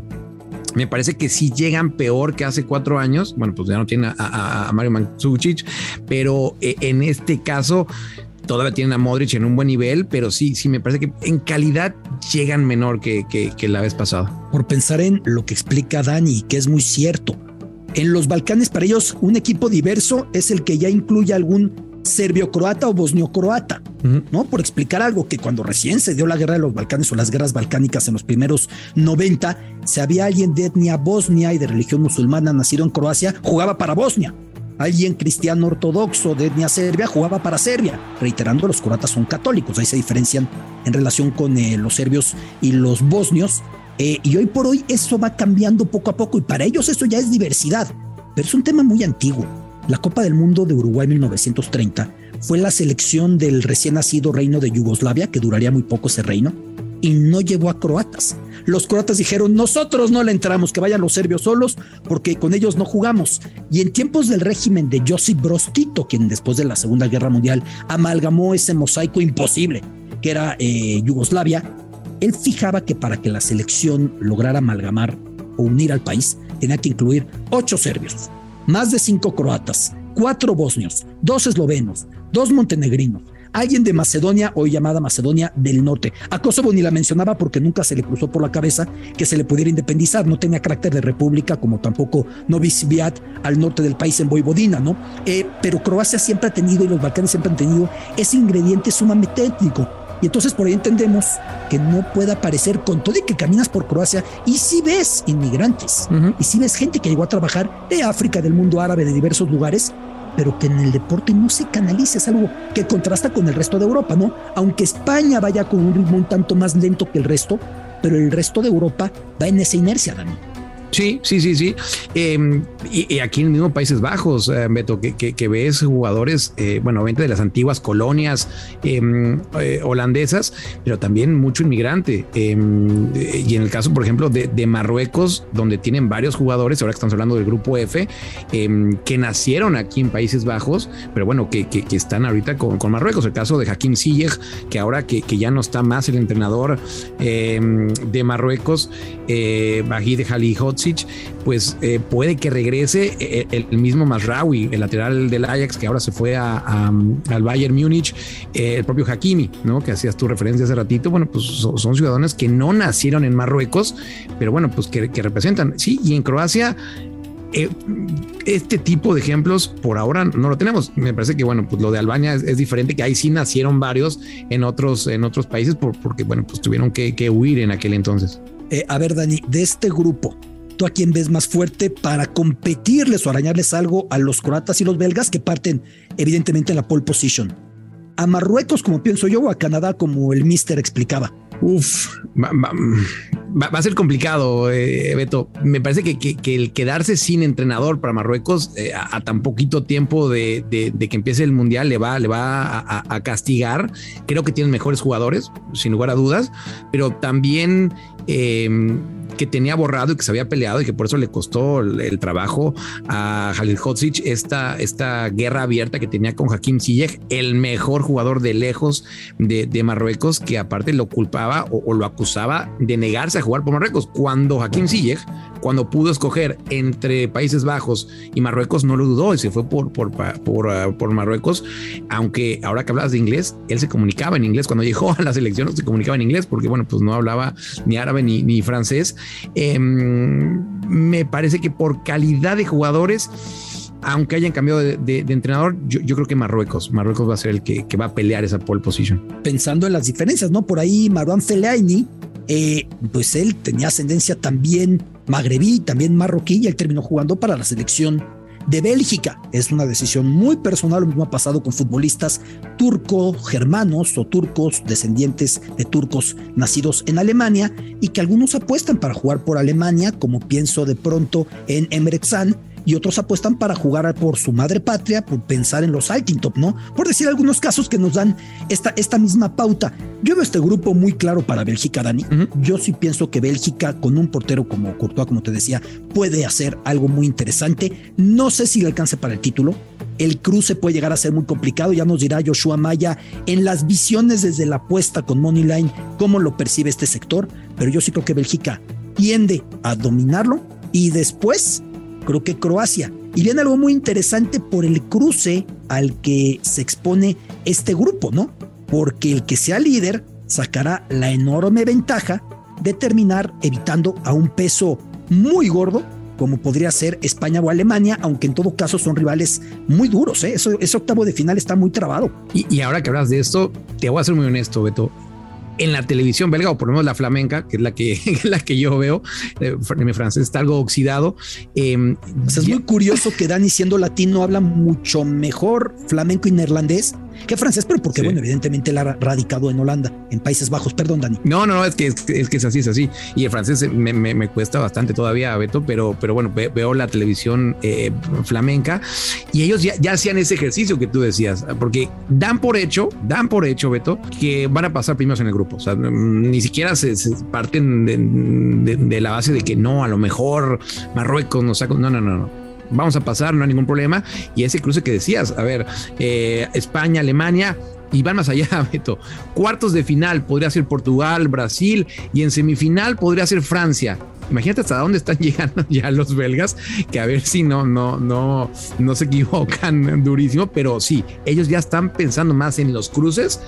Speaker 4: me parece que sí llegan peor que hace cuatro años. Bueno, pues ya no tiene a, a, a Mario Mandzukic, pero eh, en este caso todavía tienen a Modric en un buen nivel, pero sí, sí me parece que en calidad llegan menor que, que, que la vez pasada.
Speaker 2: Por pensar en lo que explica Dani, que es muy cierto. En los Balcanes, para ellos, un equipo diverso es el que ya incluye algún serbio-croata o bosnio-croata, uh -huh. ¿no? Por explicar algo que cuando recién se dio la guerra de los Balcanes o las guerras balcánicas en los primeros 90, si había alguien de etnia bosnia y de religión musulmana nacido en Croacia, jugaba para Bosnia. Alguien cristiano ortodoxo de etnia serbia jugaba para Serbia. Reiterando, los croatas son católicos, ahí se diferencian en relación con eh, los serbios y los bosnios. Eh, y hoy por hoy eso va cambiando poco a poco y para ellos eso ya es diversidad, pero es un tema muy antiguo. La Copa del Mundo de Uruguay 1930 fue la selección del recién nacido reino de Yugoslavia, que duraría muy poco ese reino, y no llevó a croatas. Los croatas dijeron, nosotros no le entramos, que vayan los serbios solos, porque con ellos no jugamos. Y en tiempos del régimen de Josip Broz Tito, quien después de la Segunda Guerra Mundial amalgamó ese mosaico imposible, que era eh, Yugoslavia, él fijaba que para que la selección lograra amalgamar o unir al país, tenía que incluir ocho serbios, más de cinco croatas, cuatro bosnios, dos eslovenos, dos montenegrinos, alguien de Macedonia, hoy llamada Macedonia del Norte. A Kosovo ni la mencionaba porque nunca se le cruzó por la cabeza que se le pudiera independizar, no tenía carácter de república, como tampoco Novi Sviat al norte del país en Voivodina, ¿no? Eh, pero Croacia siempre ha tenido y los Balcanes siempre han tenido ese ingrediente sumamente étnico. Y entonces por ahí entendemos que no puede aparecer con todo y que caminas por Croacia y si sí ves inmigrantes uh -huh. y si sí ves gente que llegó a trabajar de África, del mundo árabe, de diversos lugares, pero que en el deporte no se canalice, es algo que contrasta con el resto de Europa, ¿no? Aunque España vaya con un ritmo un tanto más lento que el resto, pero el resto de Europa va en esa inercia, Dani.
Speaker 4: Sí, sí, sí, sí. Em, y, aquí en el mismo Países Bajos, eh, Beto, que, ves jugadores, eh, bueno, obviamente de las antiguas colonias em, eh, holandesas, pero también mucho inmigrante. Em, y en el caso, por ejemplo, de, Marruecos, donde tienen varios jugadores, ahora que estamos hablando del grupo F, que nacieron aquí en Países Bajos, pero bueno, que, están ahorita con, Marruecos. El caso de Hakim Ziyech, que ahora que, ya no está más el entrenador de Marruecos, eh, de Pues eh, puede que regrese eh, el, mismo Masraoui, el lateral del Ajax, que ahora se fue al Bayern Múnich, eh, el propio Hakimi, ¿no? Que hacías tu referencia hace ratito. Bueno, pues son, ciudadanos que no nacieron en Marruecos, pero bueno, pues que, representan. Sí, y en Croacia este tipo de ejemplos por ahora no lo tenemos. Me parece que bueno, pues lo de Albania es, diferente, que ahí sí nacieron varios en otros, en otros países porque bueno, pues tuvieron que, que huir en aquel entonces.
Speaker 2: Eh, a ver, Dani, de este grupo, ¿tú a quién ves más fuerte para competirles o arañarles algo a los croatas y los belgas que parten evidentemente en la pole position? ¿A Marruecos, como pienso yo, o a Canadá, como el mister explicaba?
Speaker 4: Uf, va, a ser complicado, eh, Beto. Me parece que, el quedarse sin entrenador para Marruecos eh, a, tan poquito tiempo de, que empiece el mundial le va, le va a, castigar. Creo que tienen mejores jugadores, sin lugar a dudas, pero también eh, que tenía borrado y que se había peleado y que por eso le costó el, trabajo a Halil Hodzic esta, esta guerra abierta que tenía con Hakim Ziyech, el mejor jugador de lejos de, Marruecos, que aparte lo culpaba o, lo acusaba de negarse a jugar por Marruecos. Cuando Hakim Ziyech, cuando pudo escoger entre Países Bajos y Marruecos, no lo dudó y se fue por, por, por, uh, por Marruecos, aunque ahora que hablas de inglés, él se comunicaba en inglés. Cuando llegó a la selección se comunicaba en inglés porque, bueno, pues no hablaba ni árabe ni, ni francés Em, me parece que por calidad de jugadores, aunque hayan cambiado de, entrenador, yo, creo que Marruecos, Marruecos va a ser el que, va a pelear esa pole position.
Speaker 2: Pensando en las diferencias, ¿no? Por ahí Marwan Fellaini, eh, pues él tenía ascendencia también magrebí, también marroquí, y él terminó jugando para la selección de Bélgica. Es una decisión muy personal, lo mismo ha pasado con futbolistas turco-germanos o turcos descendientes de turcos nacidos en Alemania y que algunos apuestan para jugar por Alemania, como pienso de pronto en Emre Can y otros apuestan para jugar por su madre patria, por pensar en los Altintop, ¿no? Por decir algunos casos que nos dan esta, esta misma pauta. Yo veo este grupo muy claro para Bélgica, Dani. Yo sí pienso que Bélgica, con un portero como Courtois, como te decía, puede hacer algo muy interesante. No sé si le alcance para el título. El cruce puede llegar a ser muy complicado, ya nos dirá Joshua Maya en las visiones desde la apuesta con Moneyline cómo lo percibe este sector, pero yo sí creo que Bélgica tiende a dominarlo y después creo que Croacia. Y viene algo muy interesante por el cruce al que se expone este grupo, ¿no? Porque el que sea líder sacará la enorme ventaja de terminar evitando a un peso muy gordo como podría ser España o Alemania, aunque en todo caso son rivales muy duros. ¿eh? Eso, ese octavo de final está muy trabado.
Speaker 4: Y, y, ahora que hablas de esto, te voy a ser muy honesto, Beto en la televisión belga, o por lo menos la flamenca, que es la que, la que yo veo, eh, mi francés está algo oxidado.
Speaker 2: Em, es muy curioso que Dani, siendo latino, habla mucho mejor flamenco y neerlandés que francés, pero porque, bueno, evidentemente él ha radicado en Holanda, en Países Bajos. Perdón, Dani.
Speaker 4: No, no, no, es que es, que es así, es así. Y el francés me, me, cuesta bastante todavía, Beto, pero, pero bueno, veo la televisión eh, flamenca y ellos ya, ya hacían ese ejercicio que tú decías, porque dan por hecho, dan por hecho, Beto, que van a pasar primeros en el grupo. O sea, ni siquiera se, parten de, de, la base de que no, a lo mejor Marruecos nos saca. No, no, no, no vamos a pasar, no hay ningún problema. Y ese cruce que decías, a ver, eh, España, Alemania, y van más allá, Beto. Cuartos de final podría ser Portugal, Brasil y en semifinal podría ser Francia. Imagínate hasta dónde están llegando ya los belgas, que a ver si no, no, no, no se equivocan durísimo, pero sí, ellos ya están pensando más en los cruces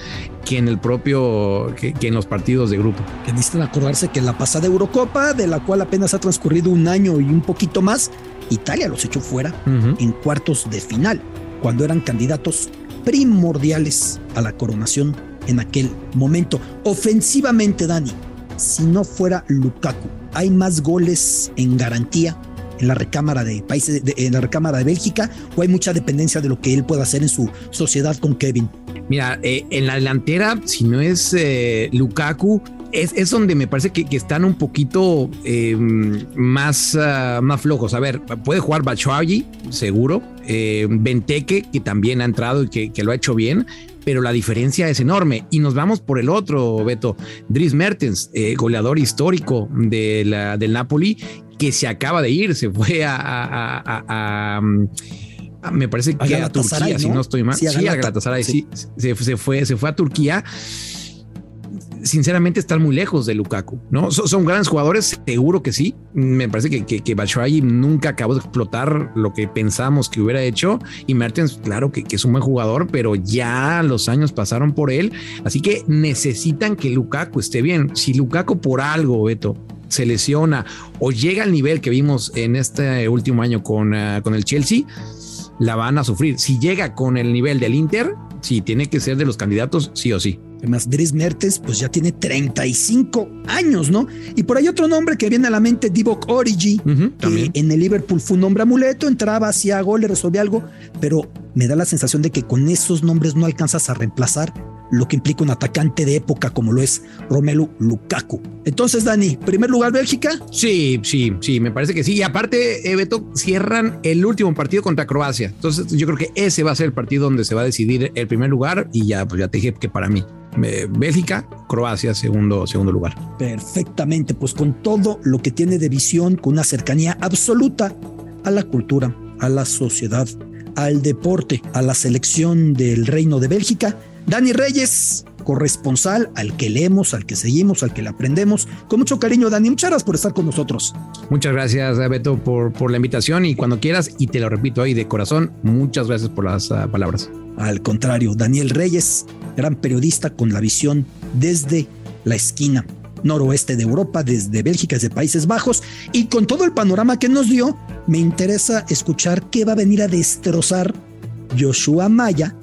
Speaker 4: que en el propio, que, en los partidos de grupo.
Speaker 2: Que necesitan acordarse que la pasada Eurocopa, de la cual apenas ha transcurrido un año y un poquito más, Italia los echó fuera en cuartos de final, cuando eran candidatos primordiales a la coronación en aquel momento. Ofensivamente, Dani, si no fuera Lukaku, hay más goles en garantía en la recámara de países en la recámara de Bélgica o hay mucha dependencia de lo que él pueda hacer en su sociedad con Kevin.
Speaker 4: Mira, eh, en la delantera, si no es eh, Lukaku, es, donde me parece que, están un poquito em, más, ah, más flojos. A ver, puede jugar Bachuagi, seguro. Eh, Benteke, que también ha entrado y que, lo ha hecho bien, pero la diferencia es enorme. Y nos vamos por el otro, Beto. Dries Mertens, eh, goleador histórico de la, del Napoli, que se acaba de ir, se fue a, me parece que a, Turquía, si no estoy mal. Sí, a, Galatasaray, sí. se, fue, se fue a Turquía sinceramente están muy lejos de Lukaku, ¿no? Son, grandes jugadores, seguro que sí. Me parece que, que, nunca acabó de explotar lo que pensamos que hubiera hecho. Y Mertens, claro que, es un buen jugador, pero ya los años pasaron por él. Así que necesitan que Lukaku esté bien. Si Lukaku por algo, Beto, se lesiona o llega al nivel que vimos en este último año con, ah, con el Chelsea, la van a sufrir. Si llega con el nivel del Inter, sí, tiene que ser de los candidatos, sí o sí.
Speaker 2: Además, Dries Mertens, pues ya tiene 35 años, ¿no? Y por ahí otro nombre que viene a la mente, Divock Origi, que en el Liverpool fue un nombre amuleto, entraba, hacía gol, le resolvía algo, pero me da la sensación de que con esos nombres no alcanzas a reemplazar lo que implica un atacante de época como lo es Romelu Lukaku. Entonces, Dani, primer lugar Bélgica.
Speaker 4: Sí, sí, sí, me parece que sí. Y aparte, eh, cierran el último partido contra Croacia. Entonces, yo creo que ese va a ser el partido donde se va a decidir el primer lugar. Y ya, pues ya te dije que para mí Bélgica, Croacia, segundo, segundo lugar.
Speaker 2: Perfectamente, pues con todo lo que tiene de visión, con una cercanía absoluta a la cultura, a la sociedad, al deporte, a la selección del Reino de Bélgica. Dani Reyes, corresponsal al que leemos, al que seguimos, al que le aprendemos. Con mucho cariño, Dani, muchas gracias por estar con nosotros.
Speaker 4: Muchas gracias, Beto, por, por la invitación y cuando quieras, y te lo repito ahí de corazón, muchas gracias por las ah, palabras.
Speaker 2: Al contrario, Daniel Reyes, gran periodista con la visión desde la esquina noroeste de Europa, desde Bélgica, desde Países Bajos, y con todo el panorama que nos dio, me interesa escuchar qué va a venir a destrozar Joshua Maya,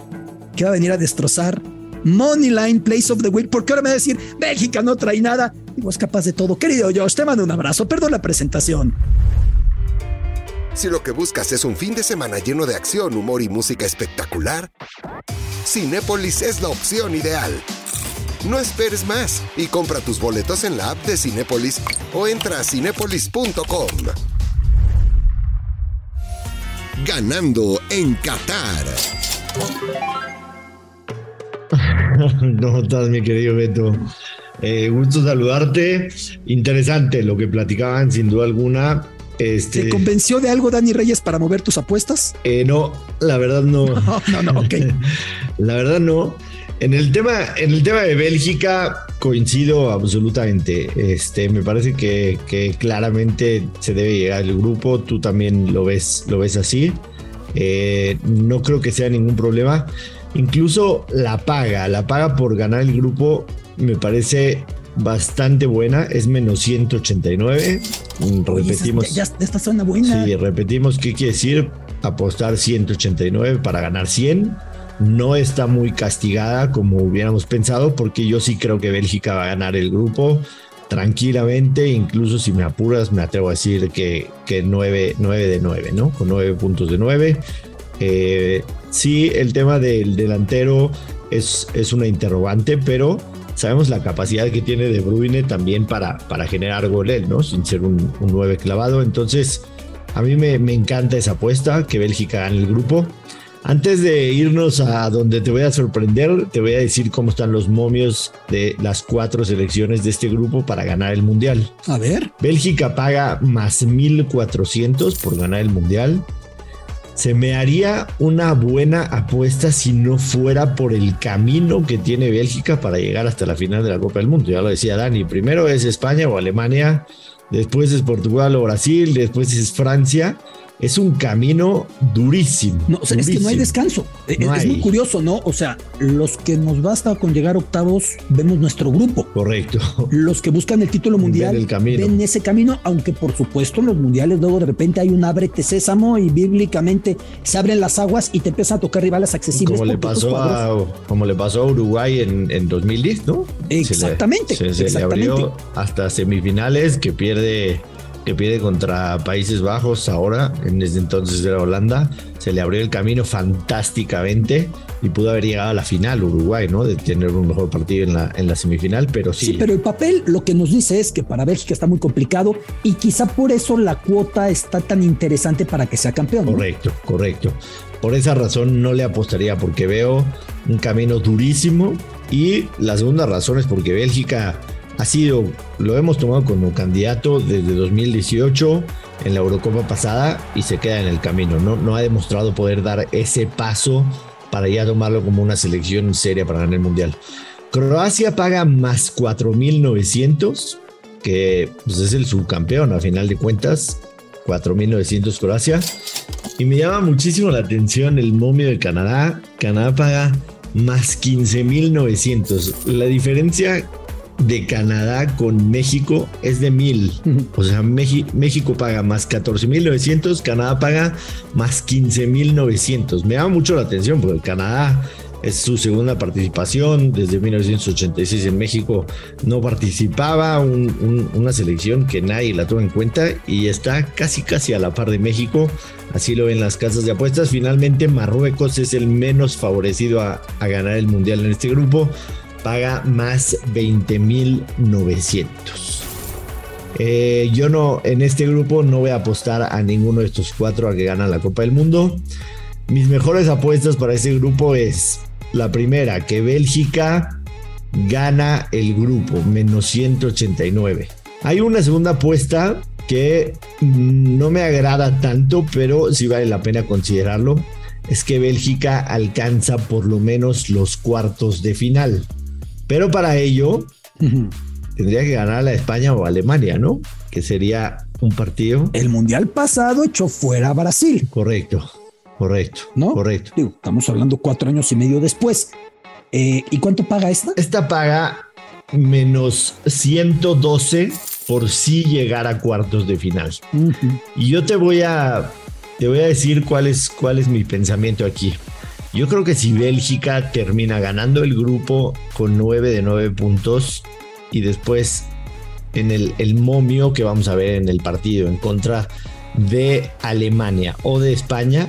Speaker 2: qué va a venir a destrozar Moneyline Place of the Week, porque ahora me va a decir, Bélgica no trae nada, y es capaz de todo. Querido Josh, te mando un abrazo, perdón la presentación.
Speaker 1: Si lo que buscas es un fin de semana lleno de acción, humor y música espectacular, Cinépolis es la opción ideal. No esperes más y compra tus boletos en la app de Cinépolis o entra a cinépolis.com. Ganando en Qatar.
Speaker 5: ¿Cómo estás, mi querido Beto? Eh, gusto saludarte. Interesante lo que platicaban, sin duda alguna. Este,
Speaker 2: ¿Te convenció de algo Dani Reyes para mover tus apuestas?
Speaker 5: Eh, no, la verdad no.
Speaker 2: No, no, ok.
Speaker 5: la verdad no. En el tema, en el tema de Bélgica coincido absolutamente. Este, me parece que, claramente se debe llegar al grupo. Tú también lo ves, lo ves así. Eh, no creo que sea ningún problema. Incluso la paga, la paga por ganar el grupo me parece bastante buena, es menos 189. Repetimos.
Speaker 2: ya, esta zona buena.
Speaker 5: Sí, repetimos qué quiere decir apostar 189 para ganar 100. No está muy castigada como hubiéramos pensado, porque yo sí creo que Bélgica va a ganar el grupo tranquilamente. Incluso si me apuras, me atrevo a decir que, que 9, 9 de 9, ¿no? Con 9 puntos de 9. Eh, sí, el tema del delantero es, es una interrogante, pero sabemos la capacidad que tiene De Bruyne también para, para generar gol él, ¿no? Sin ser un, un 9 clavado. Entonces, a mí me, me, encanta esa apuesta, que Bélgica gane el grupo. Antes de irnos a donde te voy a sorprender, te voy a decir cómo están los momios de las cuatro selecciones de este grupo para ganar el Mundial.
Speaker 2: A ver.
Speaker 5: Bélgica paga más 1400 por ganar el Mundial se me haría una buena apuesta si no fuera por el camino que tiene Bélgica para llegar hasta la final de la Copa del Mundo. Ya lo decía Dani, primero es España o Alemania, después es Portugal o Brasil, después es Francia es un camino durísimo.
Speaker 2: No, o sea, es que no hay descanso. es, muy curioso, ¿no? O sea, los que nos basta con llegar octavos, vemos nuestro grupo.
Speaker 5: Correcto.
Speaker 2: Los que buscan el título mundial
Speaker 5: ven, camino.
Speaker 2: ven ese camino, aunque por supuesto en los mundiales luego de repente hay un ábrete sésamo y bíblicamente se abren las aguas y te empiezan a tocar rivales accesibles.
Speaker 5: Como le pasó, a, como le pasó a Uruguay en, en 2010, ¿no?
Speaker 2: Exactamente.
Speaker 5: Se, le, abrió hasta semifinales que pierde que pierde contra Países Bajos ahora, en ese entonces era Holanda, se le abrió el camino fantásticamente y pudo haber llegado a la final Uruguay, ¿no? De tener un mejor partido en la, en la semifinal, pero sí.
Speaker 2: Sí, pero el papel lo que nos dice es que para Bélgica está muy complicado y quizá por eso la cuota está tan interesante para que sea campeón.
Speaker 5: Correcto, correcto. Por esa razón no le apostaría porque veo un camino durísimo y la segunda razón es porque Bélgica ha sido, lo hemos tomado como candidato desde 2018 en la Eurocopa pasada y se queda en el camino. No, no ha demostrado poder dar ese paso para ya tomarlo como una selección seria para ganar el Mundial. Croacia paga más 4.900, que pues, es el subcampeón a final de cuentas. 4.900 Croacia. Y me llama muchísimo la atención el momio de Canadá. Canadá paga más 15.900. La diferencia de Canadá con México es de mil. O sea, México paga más 14.900, Canadá paga más 15.900. Me llama mucho la atención porque Canadá es su segunda participación. Desde 1986 en México no participaba una selección que nadie la toma en cuenta y está casi casi a la par de México. Así lo ven las casas de apuestas. Finalmente Marruecos es el menos favorecido a, a ganar el mundial en este grupo paga más 20.900. Eh, yo no, en este grupo no voy a apostar a ninguno de estos cuatro a que ganan la Copa del Mundo. Mis mejores apuestas para este grupo es la primera, que Bélgica gana el grupo, menos 189. Hay una segunda apuesta que no me agrada tanto, pero sí vale la pena considerarlo. Es que Bélgica alcanza por lo menos los cuartos de final. Pero para ello tendría que ganar a España o Alemania, ¿no? Que sería un partido.
Speaker 2: El mundial pasado echó fuera a Brasil.
Speaker 5: Correcto, correcto,
Speaker 2: ¿no?
Speaker 5: Correcto.
Speaker 2: estamos hablando cuatro años y medio después. Eh, ¿Y cuánto paga esta?
Speaker 5: Esta paga menos 112 por si llegar a cuartos de final. Y yo te voy a, te voy a decir cuál es, cuál es mi pensamiento aquí. Yo creo que si Bélgica termina ganando el grupo con 9 de 9 puntos y después en el, el momio que vamos a ver en el partido en contra de Alemania o de España,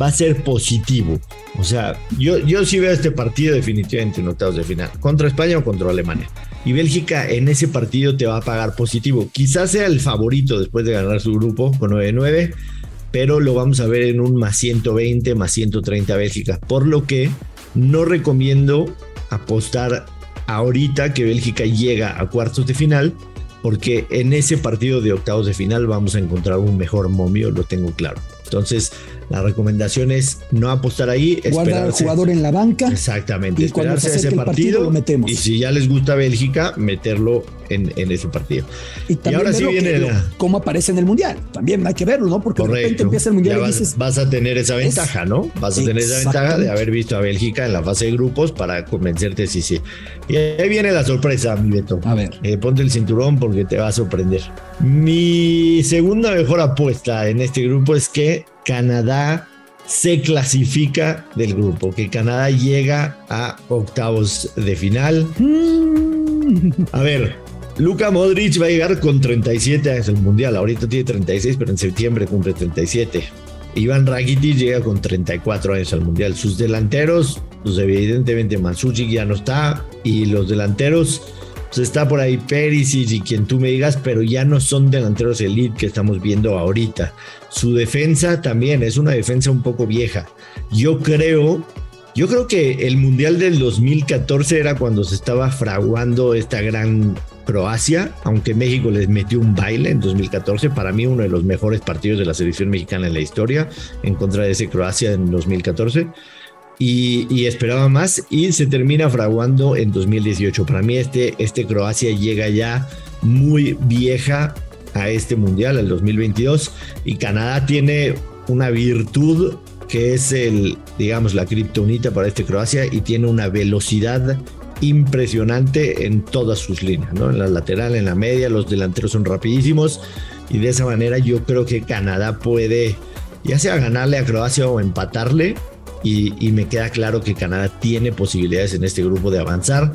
Speaker 5: va a ser positivo. O sea, yo, yo sí veo este partido definitivamente en octavos de final, contra España o contra Alemania. Y Bélgica en ese partido te va a pagar positivo. Quizás sea el favorito después de ganar su grupo con 9-9 pero lo vamos a ver en un más 120, más 130 Bélgica. Por lo que no recomiendo apostar ahorita que Bélgica llega a cuartos de final, porque en ese partido de octavos de final vamos a encontrar un mejor momio, lo tengo claro. Entonces, la recomendación es no apostar ahí.
Speaker 2: Guardar al jugador en la banca.
Speaker 5: Exactamente. esperarse a ese partido, lo metemos. Y si ya les gusta Bélgica, meterlo en, ese partido.
Speaker 2: Y, ahora sí viene cómo aparece en el mundial. También hay que verlo, ¿no? Porque de repente empieza el mundial
Speaker 5: y dices. Vas a tener esa ventaja, ¿no? Vas a tener esa ventaja de haber visto a Bélgica en la fase de grupos para convencerte si sí. Y ahí viene la sorpresa, mi Beto.
Speaker 2: A ver.
Speaker 5: Eh, ponte el cinturón porque te va a sorprender. Mi segunda mejor apuesta en este grupo es que Canadá se clasifica del grupo, que Canadá llega a octavos de final. Mm. A ver, Luka Modric va a llegar con 37 años al Mundial. Ahorita tiene 36, pero en septiembre cumple 37. Iván Rakitic llega con 34 años al Mundial. Sus delanteros, pues evidentemente Mansucci ya no está. Y los delanteros pues está por ahí Perisic y quien tú me digas, pero ya no son delanteros elite que estamos viendo ahorita. Su defensa también es una defensa un poco vieja. Yo creo, yo creo que el Mundial del 2014 era cuando se estaba fraguando esta gran Croacia, aunque México les metió un baile en 2014, para mí uno de los mejores partidos de la selección mexicana en la historia, en contra de ese Croacia en 2014 y, esperaba más y se termina fraguando en 2018. Para mí este, este Croacia llega ya muy vieja a este mundial, al 2022, y Canadá tiene una virtud que es el, digamos, la criptonita para este Croacia y tiene una velocidad impresionante en todas sus líneas, ¿no? En la lateral, en la media, los delanteros son rapidísimos y de esa manera yo creo que Canadá puede ya sea ganarle a Croacia o empatarle y, me queda claro que Canadá tiene posibilidades en este grupo de avanzar.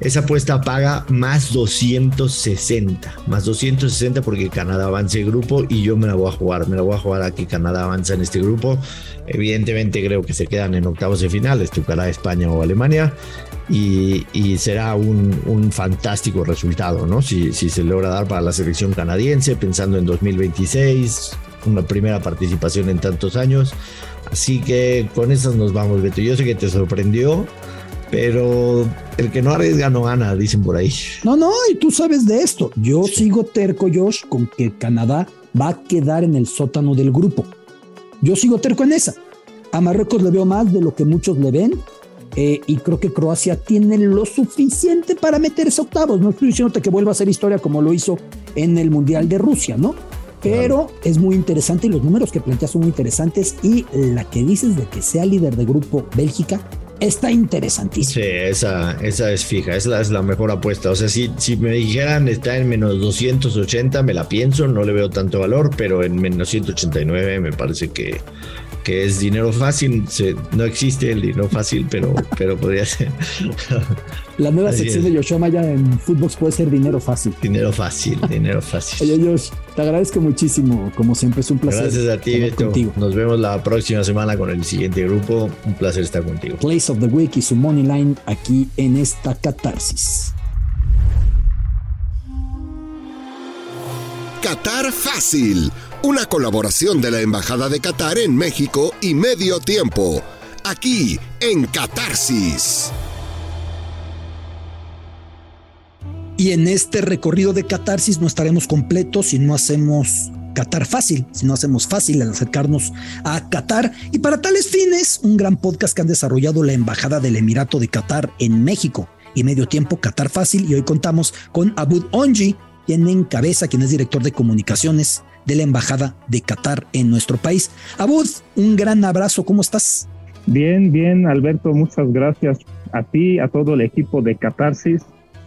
Speaker 5: esa apuesta paga más 260, más 260 porque Canadá avanza el grupo y yo me la voy a jugar, me la voy a jugar a que Canadá avanza en este grupo. Evidentemente creo que se quedan en octavos de final, tocará España o Alemania y, será un, fantástico resultado, ¿no? Si, si se logra dar para la selección canadiense, pensando en 2026, una primera participación en tantos años. Así que con esas nos vamos, Beto. Yo sé que te sorprendió, pero el que no arriesga no gana, dicen por ahí.
Speaker 2: No, no, y tú sabes de esto. Yo sigo terco, Josh, con que Canadá va a quedar en el sótano del grupo. Yo sigo terco en esa. A Marruecos le veo más de lo que muchos le ven. Eh, y creo que Croacia tiene lo suficiente para meterse octavos. No estoy diciéndote que vuelva a hacer historia como lo hizo en el Mundial de Rusia, ¿no? Pero es muy interesante y los números que planteas son muy interesantes. Y la que dices de que sea líder de grupo Bélgica, está interesantísimo.
Speaker 5: Sí, esa, esa es fija, esa es la mejor apuesta. O sea, si, si me dijeran está en menos 280, me la pienso, no le veo tanto valor, pero en menos 189 me parece que, que es dinero fácil. no existe el dinero fácil, pero, pero podría ser.
Speaker 2: La nueva sección de Yoshua Maya en Footbox puede ser dinero fácil.
Speaker 5: Dinero fácil, dinero fácil.
Speaker 2: Oye, Josh, te agradezco muchísimo. Como siempre, es un placer.
Speaker 5: Gracias a ti, Beto. Contigo. Nos vemos la próxima semana con el siguiente grupo. Un placer estar contigo.
Speaker 2: Place of the Week y su Money Line aquí en esta catarsis.
Speaker 1: Qatar Fácil una colaboración de la Embajada de Qatar en México y Medio Tiempo, aquí en Catarsis.
Speaker 2: Y en este recorrido de catarsis no estaremos completos si no hacemos Qatar fácil, si no hacemos fácil al acercarnos a Qatar. Y para tales fines, un gran podcast que han desarrollado la Embajada del Emirato de Qatar en México y medio tiempo Qatar fácil. Y hoy contamos con Abud Onji, quien encabeza, quien es director de comunicaciones de la Embajada de Qatar en nuestro país. Abud, un gran abrazo, ¿cómo estás?
Speaker 6: Bien, bien, Alberto, muchas gracias a ti, a todo el equipo de Catarsis.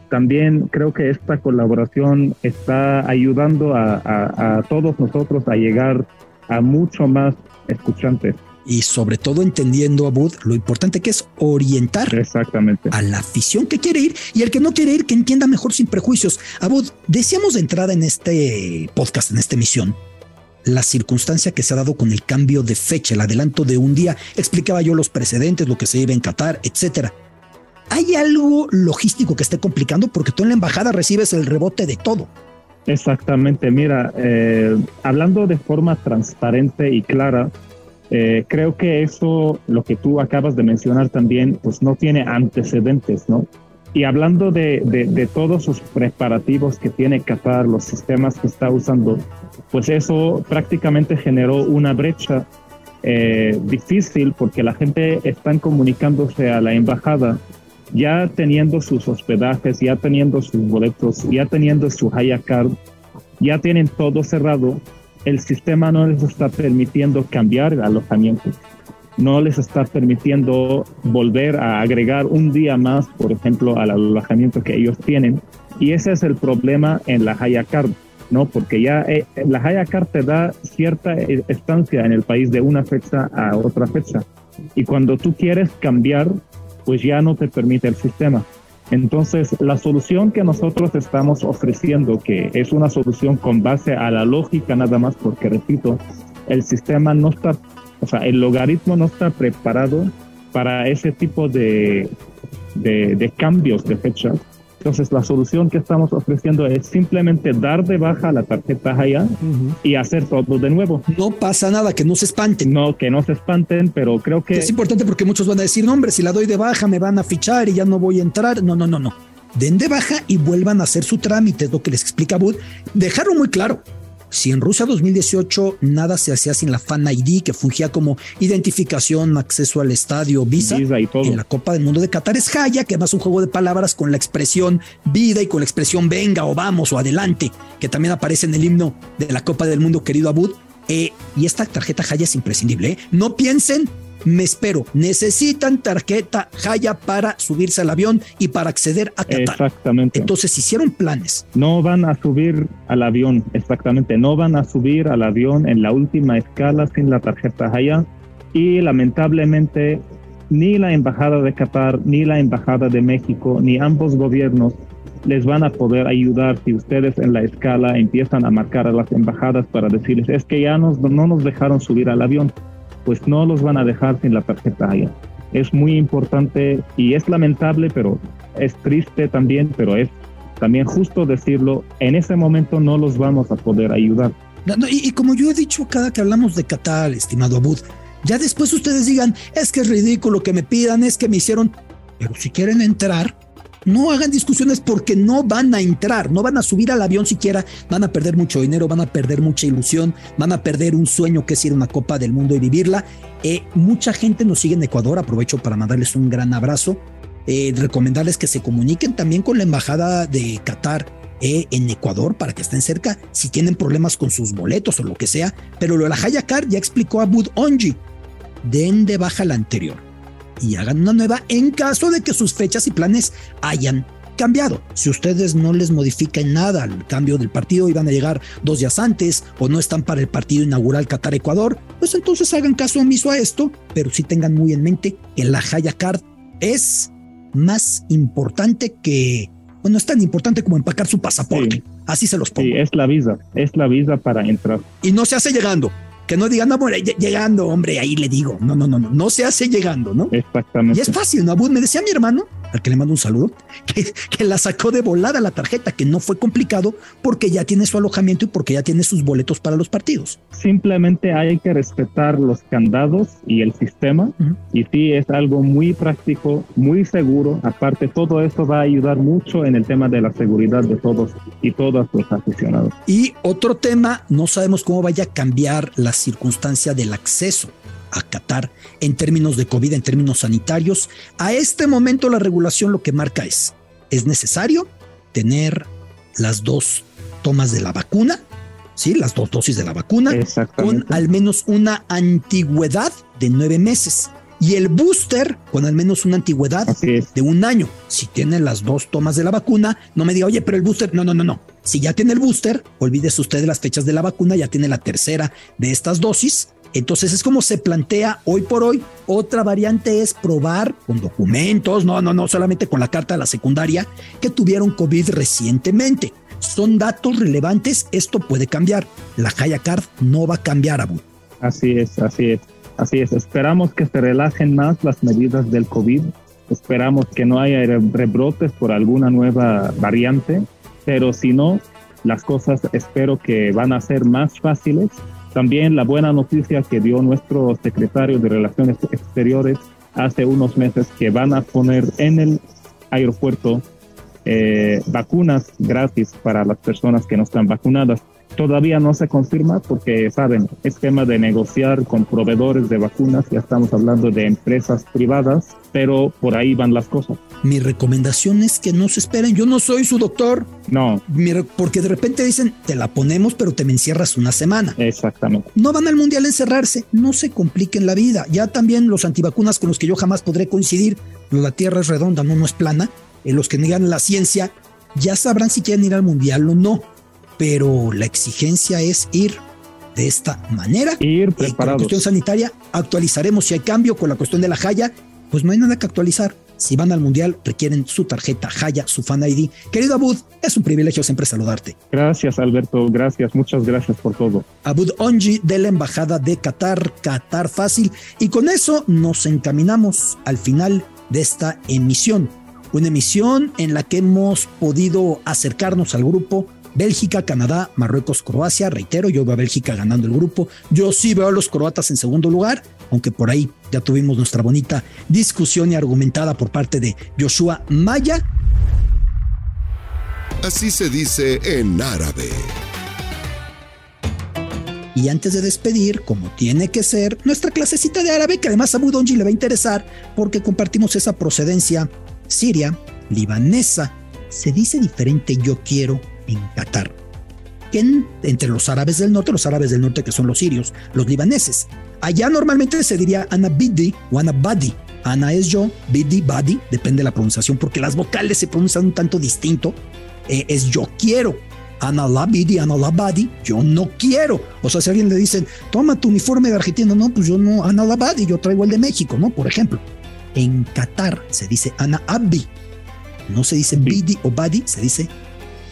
Speaker 6: También creo que esta colaboración está ayudando a, todos nosotros a llegar a mucho más escuchantes
Speaker 2: y sobre todo entendiendo a Bud lo importante que es orientar
Speaker 6: Exactamente.
Speaker 2: a la afición que quiere ir y el que no quiere ir que entienda mejor sin prejuicios. Abud, decíamos de entrada en este podcast, en esta emisión, la circunstancia que se ha dado con el cambio de fecha, el adelanto de un día. Explicaba yo los precedentes, lo que se iba en Qatar, etcétera. ¿Hay algo logístico que esté complicando? Porque tú en la embajada recibes el rebote de todo.
Speaker 6: Exactamente, mira, eh, hablando de forma transparente y clara, eh, creo que eso, lo que tú acabas de mencionar también, pues no tiene antecedentes, ¿no? Y hablando de, de, todos sus preparativos que tiene Qatar, los sistemas que está usando, pues eso prácticamente generó una brecha eh, difícil porque la gente está comunicándose a la embajada ya teniendo sus hospedajes, ya teniendo sus boletos, ya teniendo su Haya Card, ya tienen todo cerrado el sistema no les está permitiendo cambiar el alojamiento, no les está permitiendo volver a agregar un día más, por ejemplo, al alojamiento que ellos tienen. Y ese es el problema en la Haya Card, ¿no? Porque ya eh, la Haya Card te da cierta estancia en el país de una fecha a otra fecha. Y cuando tú quieres cambiar, pues ya no te permite el sistema. Entonces, la solución que nosotros estamos ofreciendo, que es una solución con base a la lógica nada más, porque repito, el sistema no está, o sea, el logaritmo no está preparado para ese tipo de, de, cambios de fecha. Entonces, la solución que estamos ofreciendo es simplemente dar de baja la tarjeta Haya y hacer todo de nuevo.
Speaker 2: No pasa nada, que no se espanten.
Speaker 6: No, que no se espanten, pero creo que...
Speaker 2: Es importante porque muchos van a decir, no, hombre, si la doy de baja me van a fichar y ya no voy a entrar. No, no, no, no. Den de baja y vuelvan a hacer su trámite, es lo que les explica Bud. Dejarlo muy claro. Si en Rusia 2018 nada se hacía sin la Fan ID, que fungía como identificación, acceso al estadio, visa, en la Copa del Mundo de Qatar es Jaya, que además es un juego de palabras con la expresión vida y con la expresión venga o vamos o adelante, que también aparece en el himno de la Copa del Mundo, querido Abud. Eh, y esta tarjeta Jaya es imprescindible. ¿eh? No piensen me espero. Necesitan tarjeta Jaya para subirse al avión y para acceder a Qatar.
Speaker 6: Exactamente.
Speaker 2: Entonces hicieron planes.
Speaker 6: No van a subir al avión, exactamente. No van a subir al avión en la última escala sin la tarjeta Jaya. Y lamentablemente ni la Embajada de Qatar, ni la Embajada de México, ni ambos gobiernos les van a poder ayudar si ustedes en la escala empiezan a marcar a las embajadas para decirles, es que ya nos, no nos dejaron subir al avión, pues no los van a dejar sin la tarjeta. Es muy importante y es lamentable, pero es triste también, pero es también justo decirlo, en ese momento no los vamos a poder ayudar.
Speaker 2: y, como yo he dicho cada que hablamos de Qatar, estimado Abud, ya después ustedes digan, es que es ridículo que me pidan, es que me hicieron, pero si quieren entrar, no hagan discusiones porque no van a entrar, no van a subir al avión siquiera, van a perder mucho dinero, van a perder mucha ilusión, van a perder un sueño que es ir a una Copa del Mundo y vivirla. Eh, mucha gente nos sigue en Ecuador, aprovecho para mandarles un gran abrazo, eh, recomendarles que se comuniquen también con la Embajada de Qatar eh, en Ecuador para que estén cerca si tienen problemas con sus boletos o lo que sea. Pero lo de la Hayakar ya explicó a Bud Onji, den de baja la anterior y hagan una nueva en caso de que sus fechas y planes hayan cambiado. Si ustedes no les modifican nada al cambio del partido y van a llegar dos días antes o no están para el partido inaugural Qatar-Ecuador, pues entonces hagan caso omiso a esto, pero sí tengan muy en mente que la Haya Card es más importante que, bueno, es tan importante como empacar su pasaporte. Así se los pongo.
Speaker 6: Sí, es la visa, es la visa para entrar.
Speaker 2: Y no se hace llegando. Que no digan, no, llegando, hombre, ahí le digo. No, no, no, no, no se hace llegando, ¿no?
Speaker 6: Exactamente.
Speaker 2: Y es fácil, ¿no? Me decía mi hermano, al que le mando un saludo, que, que, la sacó de volada la tarjeta, que no fue complicado porque ya tiene su alojamiento y porque ya tiene sus boletos para los partidos.
Speaker 6: Simplemente hay que respetar los candados y el sistema. Y sí, es algo muy práctico, muy seguro. Aparte, todo esto va a ayudar mucho en el tema de la seguridad de todos y todos los aficionados.
Speaker 2: Y otro tema, no sabemos cómo vaya a cambiar la circunstancia del acceso a Qatar en términos de COVID, en términos sanitarios. A este momento la regulación lo que marca es, es necesario tener las dos tomas de la vacuna, ¿sí? Las dos dosis de la vacuna, con al menos una antigüedad de nueve meses. Y el booster con al menos una antigüedad de un año. Si tiene las dos tomas de la vacuna, no me diga, oye, pero el booster, no, no, no, no. Si ya tiene el booster, olvídese usted de las fechas de la vacuna, ya tiene la tercera de estas dosis entonces es como se plantea hoy por hoy. Otra variante es probar con documentos, no, no, no solamente con la carta de la secundaria, que tuvieron COVID recientemente. Son datos relevantes, esto puede cambiar. La Haya Card no va a cambiar, Abu.
Speaker 6: Así es, así es, así es. Esperamos que se relajen más las medidas del COVID. Esperamos que no haya rebrotes por alguna nueva variante, pero si no, las cosas espero que van a ser más fáciles también la buena noticia que dio nuestro secretario de Relaciones Exteriores hace unos meses que van a poner en el aeropuerto eh, vacunas gratis para las personas que no están vacunadas. Todavía no se confirma porque, saben, es tema de negociar con proveedores de vacunas, ya estamos hablando de empresas privadas, pero por ahí van las cosas.
Speaker 2: Mi recomendación es que no se esperen, yo no soy su doctor.
Speaker 6: No.
Speaker 2: porque de repente dicen, te la ponemos, pero te me encierras una semana.
Speaker 6: Exactamente.
Speaker 2: No van al mundial a encerrarse, no se compliquen la vida. Ya también los antivacunas con los que yo jamás podré coincidir, la Tierra es redonda, no, no es plana, en los que niegan la ciencia, ya sabrán si quieren ir al mundial o no pero la exigencia es ir de esta manera.
Speaker 6: Ir preparados. Con la
Speaker 2: cuestión sanitaria actualizaremos si hay cambio con la cuestión de la Jaya, pues no hay nada que actualizar. Si van al mundial, requieren su tarjeta Jaya, su fan ID. Querido Abud, es un privilegio siempre saludarte.
Speaker 6: Gracias, Alberto. Gracias, muchas gracias por todo.
Speaker 2: Abud Onji de la Embajada de Qatar, Qatar Fácil. Y con eso nos encaminamos al final de esta emisión. Una emisión en la que hemos podido acercarnos al grupo Bélgica, Canadá, Marruecos, Croacia. Reitero, yo veo a Bélgica ganando el grupo. Yo sí veo a los croatas en segundo lugar, aunque por ahí ya tuvimos nuestra bonita discusión y argumentada por parte de Joshua Maya.
Speaker 1: Así se dice en árabe.
Speaker 2: Y antes de despedir, como tiene que ser, nuestra clasecita de árabe, que además a Budonji le va a interesar porque compartimos esa procedencia siria, libanesa. Se dice diferente yo quiero en Qatar. Que entre los árabes del norte, los árabes del norte que son los sirios, los libaneses. Allá normalmente se diría Anabidi o Anabadi. Ana es yo, Bidi, Badi, depende de la pronunciación, porque las vocales se pronuncian un tanto distinto. Eh, es yo quiero. Ana la Bidi, Ana la Badi, yo no quiero. O sea, si a alguien le dicen, toma tu uniforme de Argentina, no, pues yo no, Ana la Badi, yo traigo el de México, ¿no? Por ejemplo. En Qatar se dice Ana Abdi. No se dice Bidi o Badi, se dice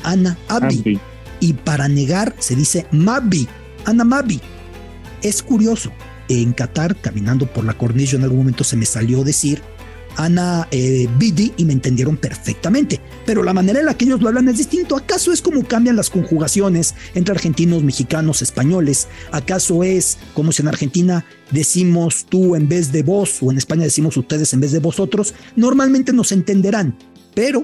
Speaker 2: Ana Abdi. Y para negar se dice Mabi, Ana Mabi. Es curioso, en Qatar, caminando por la cornilla, en algún momento se me salió decir Ana eh, Bidi y me entendieron perfectamente. Pero la manera en la que ellos lo hablan es distinto. ¿Acaso es como cambian las conjugaciones entre argentinos, mexicanos, españoles? ¿Acaso es como si en Argentina decimos tú en vez de vos o en España decimos ustedes en vez de vosotros? Normalmente nos entenderán, pero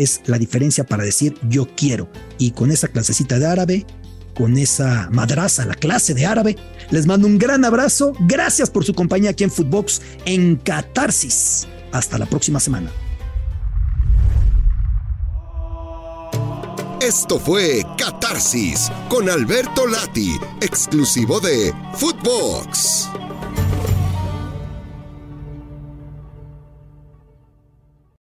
Speaker 2: es la diferencia para decir yo quiero. Y con esa clasecita de árabe, con esa madraza, la clase de árabe, les mando un gran abrazo. Gracias por su compañía aquí en Footbox en Catarsis. Hasta la próxima semana.
Speaker 1: Esto fue Catarsis con Alberto Lati, exclusivo de Footbox.